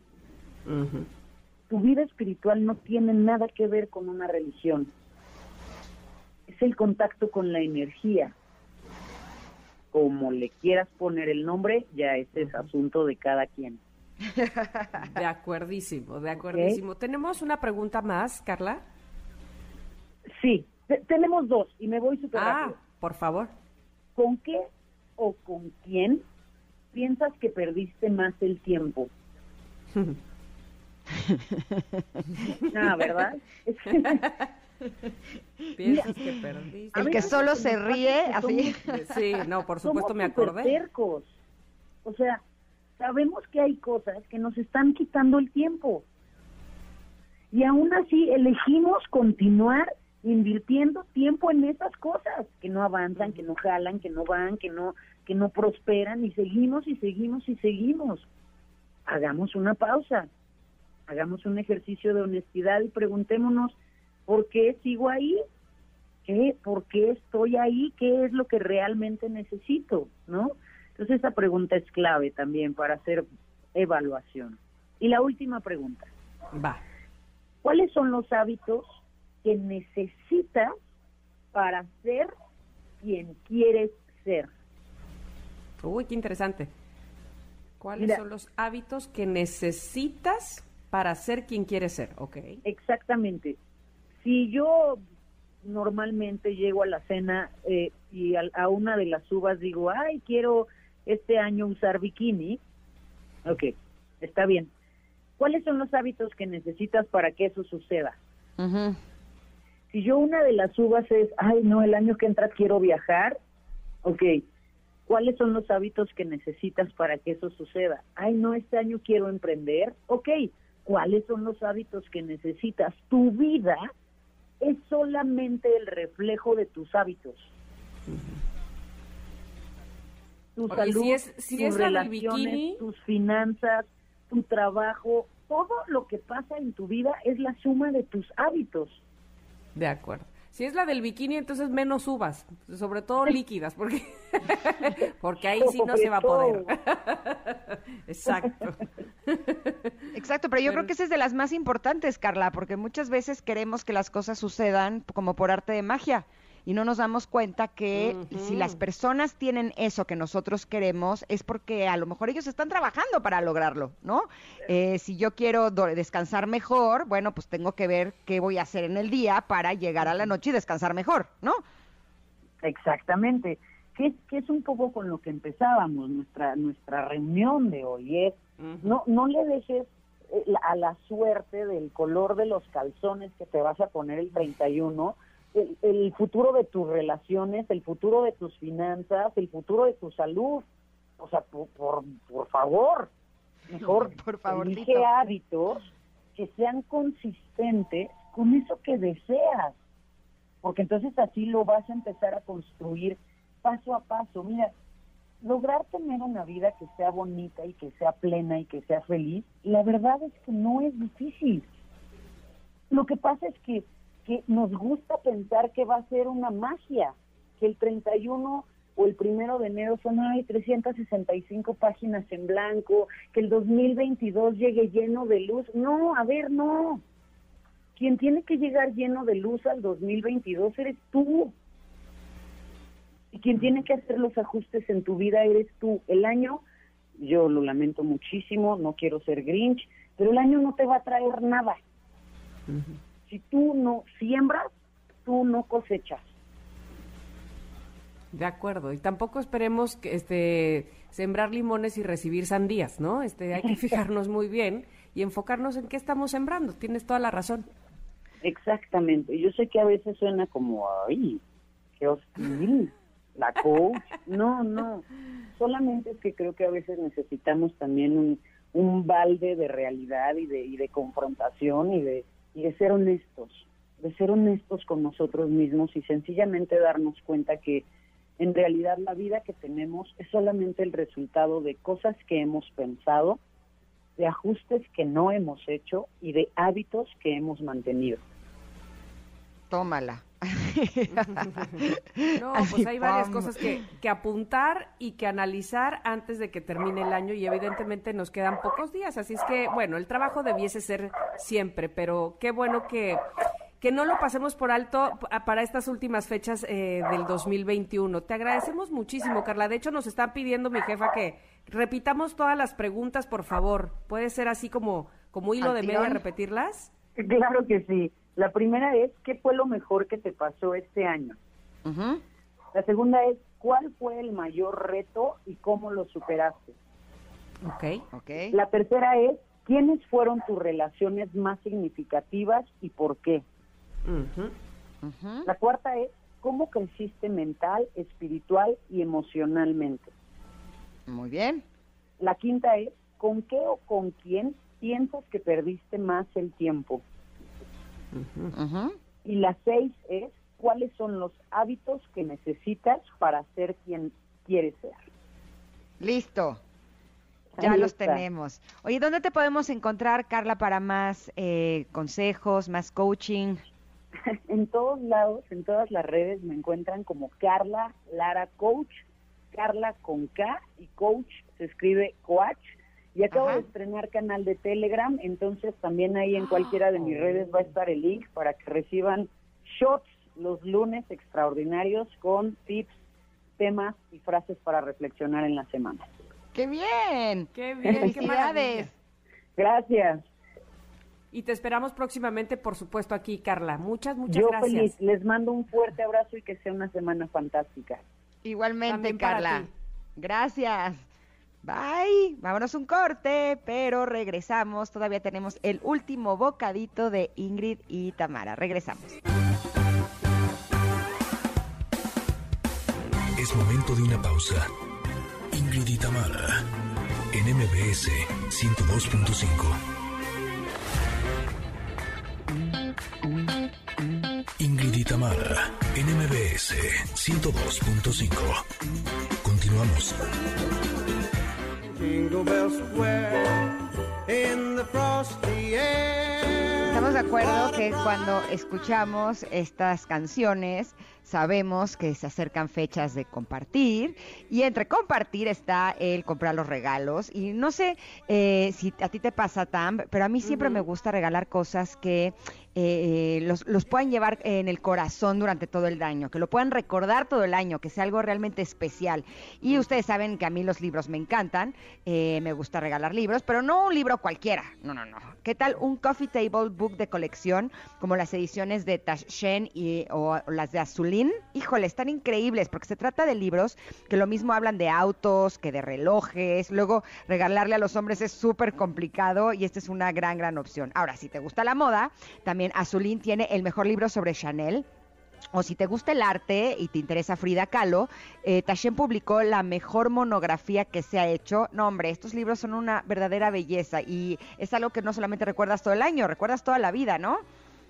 Tu vida espiritual no tiene nada que ver con una religión. Es el contacto con la energía. Como le quieras poner el nombre, ya ese es asunto de cada quien. De acuerdísimo, de acuerdísimo. Tenemos una pregunta más, Carla. Sí, te- tenemos dos y me voy súper Ah, rápido. por favor. ¿Con qué o con quién piensas que perdiste más el tiempo? Ah, ¿verdad? Piensas que perdiste. A El que no, solo se ríe, así. somos- Sí, no, por supuesto somos me acordé. supertercos. O sea, sabemos que hay cosas que nos están quitando el tiempo. Y aún así elegimos continuar invirtiendo tiempo en esas cosas que no avanzan, que no jalan, que no van, que no que no prosperan y seguimos y seguimos y seguimos. Hagamos una pausa. Hagamos un ejercicio de honestidad y preguntémonos ¿por qué sigo ahí? ¿Qué? ¿Por qué estoy ahí? ¿Qué es lo que realmente necesito? ¿No? Entonces esa pregunta es clave también para hacer evaluación. Y la última pregunta, Va. ¿cuáles son los hábitos que necesitas para ser quien quieres ser? Uy, qué interesante. ¿Cuáles Mira. son los hábitos que necesitas para ser quien quieres ser? Ok. Exactamente. Si yo normalmente llego a la cena eh, y al- a, una de las uvas digo, ay, quiero este año usar bikini, ok, está bien. ¿Cuáles son los hábitos que necesitas para que eso suceda? Si yo una de las uvas es, ay, no, el año que entra quiero viajar, ok, ¿cuáles son los hábitos que necesitas para que eso suceda? Ay, no, este año quiero emprender, ok, ¿cuáles son los hábitos que necesitas? Tu vida es solamente el reflejo de tus hábitos. Tu salud, si es- si tus es relaciones, bikini- tus finanzas, tu trabajo, todo lo que pasa en tu vida es la suma de tus hábitos. De acuerdo. Si es la del bikini, entonces menos uvas, sobre todo líquidas, porque, porque ahí sí no se va a poder. Exacto. Exacto, pero yo creo que esa es de las más importantes, Carla, porque muchas veces queremos que las cosas sucedan como por arte de magia y no nos damos cuenta que si las personas tienen eso que nosotros queremos es porque a lo mejor ellos están trabajando para lograrlo, ¿no? Eh, si yo quiero descansar mejor, bueno, pues tengo que ver qué voy a hacer en el día para llegar a la noche y descansar mejor, ¿no? Exactamente. Que es, que es un poco con lo que empezábamos nuestra nuestra reunión de hoy. Es no no le dejes eh, a la suerte del color de los calzones que te vas a poner el 31 el, el futuro de tus relaciones, el futuro de tus finanzas, el futuro de tu salud. O sea, por, por, por favor, mejor Por elige hábitos que sean consistentes con eso que deseas porque entonces así lo vas a empezar a construir paso a paso. Mira, lograr tener una vida que sea bonita y que sea plena y que sea feliz, la verdad es que no es difícil. Lo que pasa es que, que nos gusta pensar que va a ser una magia, que el 31 o el primero de enero son ay, 365 páginas en blanco, que el 2022 llegue lleno de luz. No, a ver, no quien tiene que llegar lleno de luz al 2022 eres tú. Y quien tiene que hacer los ajustes en tu vida eres tú. El año, yo lo lamento muchísimo, no quiero ser Grinch, pero el año no te va a traer nada. Si tú no siembras, tú no cosechas. De acuerdo. Y tampoco esperemos que este sembrar limones y recibir sandías, ¿no? Este, hay que fijarnos muy bien y enfocarnos en qué estamos sembrando. Tienes toda la razón. Exactamente. Yo sé que a veces suena como, ay, qué hostil, la coach. No, no. Solamente es que creo que a veces necesitamos también un, un balde de realidad y de, y de confrontación y de, y de ser honestos, de ser honestos con nosotros mismos y sencillamente darnos cuenta que en realidad la vida que tenemos es solamente el resultado de cosas que hemos pensado, de ajustes que no hemos hecho y de hábitos que hemos mantenido. Tómala. No, pues hay varias cosas que, que apuntar y que analizar antes de que termine el año y evidentemente nos quedan pocos días, así es que bueno, el trabajo debiese ser siempre, pero qué bueno que, que no lo pasemos por alto pa- para estas últimas fechas eh, del 2021. Te agradecemos muchísimo, Carla. De hecho, nos está pidiendo mi jefa que repitamos todas las preguntas, por favor. ¿Puede ser así como, como hilo ¿Al de media repetirlas? Claro que sí. La primera es, ¿qué fue lo mejor que te pasó este año? La segunda es, ¿cuál fue el mayor reto y cómo lo superaste? Ok. Ok. La tercera es, ¿quiénes fueron tus relaciones más significativas y por qué? La cuarta es, ¿cómo creciste mental, espiritual y emocionalmente? Muy bien. La quinta es, ¿con qué o con quién piensas que perdiste más el tiempo? Y la seis es, ¿cuáles son los hábitos que necesitas para ser quien quieres ser? Listo. Ya Ahí los está. tenemos. Oye, ¿dónde te podemos encontrar, Carla, para más eh, consejos, más coaching? En todos lados, en todas las redes me encuentran como Carla Lara Coach, Carla con K y Coach se escribe Coach. Y acabo Ajá. de estrenar canal de Telegram, entonces también ahí en cualquiera de mis redes va a estar el link para que reciban shots los lunes extraordinarios con tips temas y frases para reflexionar en la semana. ¡Qué bien! ¡Qué bien! ¡Qué Felicidades. Gracias. Y te esperamos próximamente, por supuesto, aquí, Carla. Muchas, muchas Yo gracias. feliz. Les mando un fuerte abrazo y que sea una semana fantástica. Igualmente, Carla. ti. Gracias. Bye. Vámonos un corte, pero regresamos. Todavía tenemos el último bocadito de Ingrid y Tamara. Regresamos. Es momento de una pausa. Ingrid y Tamara, en MBS 102.5. Ingrid y Tamara, en MBS 102.5. Continuamos. Jingle bells square in the frosty air. Estamos de acuerdo que cuando escuchamos estas canciones sabemos que se acercan fechas de compartir y entre compartir está el comprar los regalos. Y no sé eh, si a ti te pasa Tam, pero a mí siempre me gusta regalar cosas que eh, los, los puedan llevar en el corazón durante todo el año, que lo puedan recordar todo el año, que sea algo realmente especial. Y ustedes saben que a mí los libros me encantan, eh, me gusta regalar libros, pero no un libro cualquiera, no, no, no. ¿Qué tal un coffee table book de colección como las ediciones de Taschen y, o, o las de Híjole, están increíbles porque se trata de libros que lo mismo hablan de autos, que de relojes. Luego, regalarle a los hombres es súper complicado y esta es una gran, gran opción. Ahora, si te gusta la moda, también Azulín tiene el mejor libro sobre Chanel. O si te gusta el arte y te interesa Frida Kahlo, eh, Taschen publicó la mejor monografía que se ha hecho. No, hombre, estos libros son una verdadera belleza y es algo que no solamente recuerdas todo el año, recuerdas toda la vida, ¿no?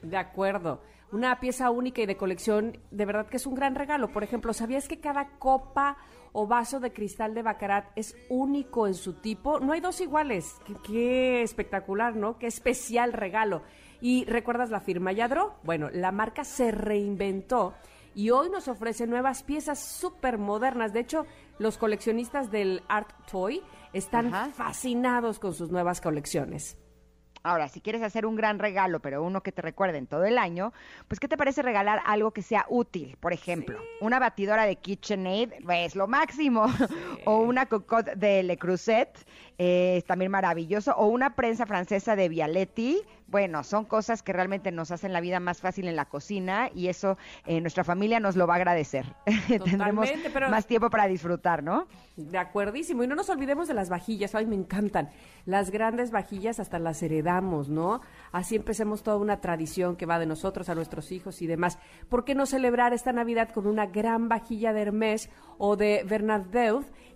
De acuerdo. Una pieza única y de colección, de verdad que es un gran regalo. Por ejemplo, ¿sabías que cada copa o vaso de cristal de Baccarat es único en su tipo? No hay dos iguales. Qué, qué espectacular, ¿no? Qué especial regalo. ¿Y recuerdas la firma Yadro? Bueno, la marca se reinventó y hoy nos ofrece nuevas piezas súper modernas. De hecho, los coleccionistas del Art Toy están Ajá. fascinados con sus nuevas colecciones. Ahora, si quieres hacer un gran regalo, pero uno que te recuerden todo el año, pues ¿qué te parece regalar algo que sea útil? Por ejemplo, una batidora de KitchenAid es lo máximo, o una cocotte de Le Creuset, eh, es también maravilloso, o una prensa francesa de Vialetti. Bueno, son cosas que realmente nos hacen la vida más fácil en la cocina y eso eh, nuestra familia nos lo va a agradecer. Tendremos pero- más tiempo para disfrutar, ¿no? De acuerdísimo. Y no nos olvidemos de las vajillas. Ay, me encantan. Las grandes vajillas hasta las heredamos, ¿no? Así empecemos toda una tradición que va de nosotros a nuestros hijos y demás. ¿Por qué no celebrar esta Navidad con una gran vajilla de Hermès o de Bernard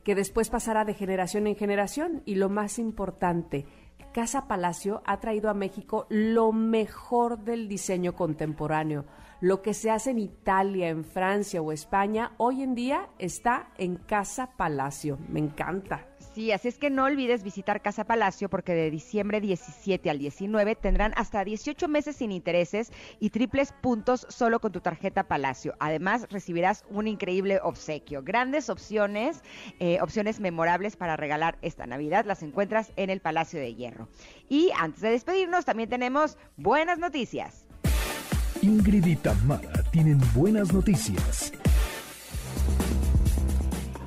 que después pasará de generación en generación? Y lo más importante, Casa Palacio ha traído a México lo mejor del diseño contemporáneo. Lo que se hace en Italia, en Francia o España, hoy en día está en Casa Palacio. Me encanta. Sí, así es que no olvides visitar Casa Palacio porque de diciembre 17 al 19 tendrán hasta 18 meses sin intereses y triples puntos solo con tu tarjeta Palacio. Además, recibirás un increíble obsequio. Grandes opciones, eh, opciones memorables para regalar esta Navidad las encuentras en el Palacio de Hierro. Y antes de despedirnos, también tenemos buenas noticias. Ingrid y Tamara tienen buenas noticias.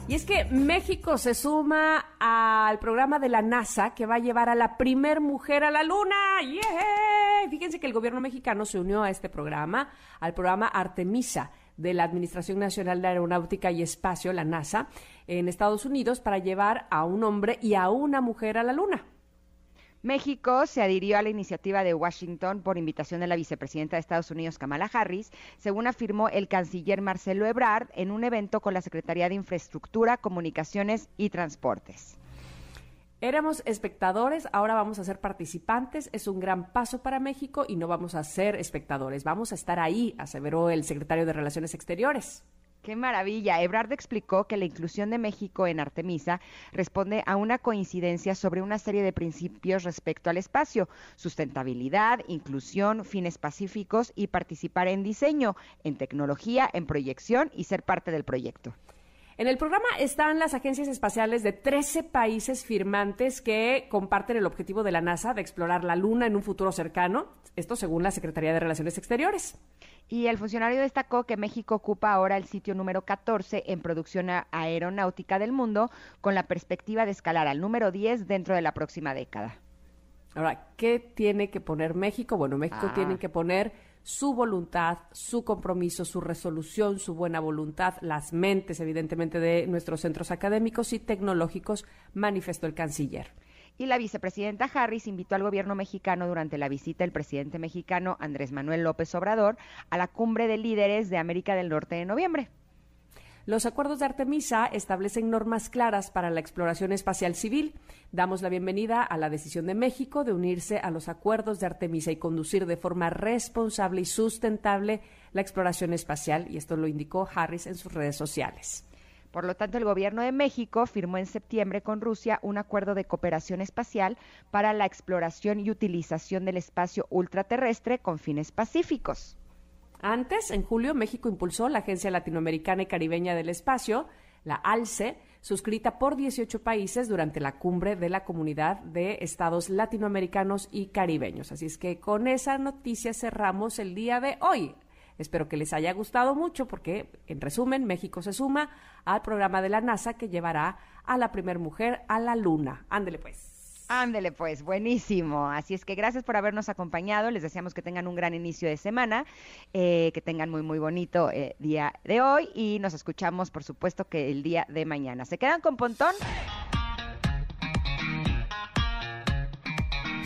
Y es que México se suma al programa de la NASA que va a llevar a la primer mujer a la luna. ¡Yeah! Fíjense que el gobierno mexicano se unió a este programa, al programa Artemisa de la Administración Nacional de Aeronáutica y Espacio, la NASA, en Estados Unidos para llevar a un hombre y a una mujer a la luna. México se adhirió a la iniciativa de Washington por invitación de la vicepresidenta de Estados Unidos, Kamala Harris, según afirmó el canciller Marcelo Ebrard en un evento con la Secretaría de Infraestructura, Comunicaciones y Transportes. Éramos espectadores, ahora vamos a ser participantes. Es un gran paso para México y no vamos a ser espectadores, vamos a estar ahí, aseveró el secretario de Relaciones Exteriores. Qué maravilla. Ebrard explicó que la inclusión de México en Artemisa responde a una coincidencia sobre una serie de principios respecto al espacio, sustentabilidad, inclusión, fines pacíficos y participar en diseño, en tecnología, en proyección y ser parte del proyecto. En el programa están las agencias espaciales de 13 países firmantes que comparten el objetivo de la NASA de explorar la Luna en un futuro cercano, esto según la Secretaría de Relaciones Exteriores. Y el funcionario destacó que México ocupa ahora el sitio número 14 en producción aeronáutica del mundo, con la perspectiva de escalar al número 10 dentro de la próxima década. Ahora, ¿qué tiene que poner México? Bueno, México Ah. tiene que poner su voluntad, su compromiso, su resolución, su buena voluntad, las mentes, evidentemente, de nuestros centros académicos y tecnológicos, manifestó el canciller. Y la vicepresidenta Harris invitó al gobierno mexicano durante la visita del presidente mexicano Andrés Manuel López Obrador a la cumbre de líderes de América del Norte de noviembre. Los acuerdos de Artemisa establecen normas claras para la exploración espacial civil. Damos la bienvenida a la decisión de México de unirse a los acuerdos de Artemisa y conducir de forma responsable y sustentable la exploración espacial, y esto lo indicó Harris en sus redes sociales. Por lo tanto, el gobierno de México firmó en septiembre con Rusia un acuerdo de cooperación espacial para la exploración y utilización del espacio ultraterrestre con fines pacíficos. Antes, en julio, México impulsó la Agencia Latinoamericana y Caribeña del Espacio, la ALCE, suscrita por 18 países durante la cumbre de la Comunidad de Estados Latinoamericanos y Caribeños. Así es que con esa noticia cerramos el día de hoy. Espero que les haya gustado mucho porque, en resumen, México se suma al programa de la NASA que llevará a la primer mujer a la Luna. Ándele pues. Ándele pues, buenísimo. Así es que gracias por habernos acompañado. Les deseamos que tengan un gran inicio de semana, eh, que tengan muy, muy bonito eh, día de hoy y nos escuchamos, por supuesto, que el día de mañana. ¿Se quedan con Pontón?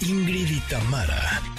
Ingrid y Tamara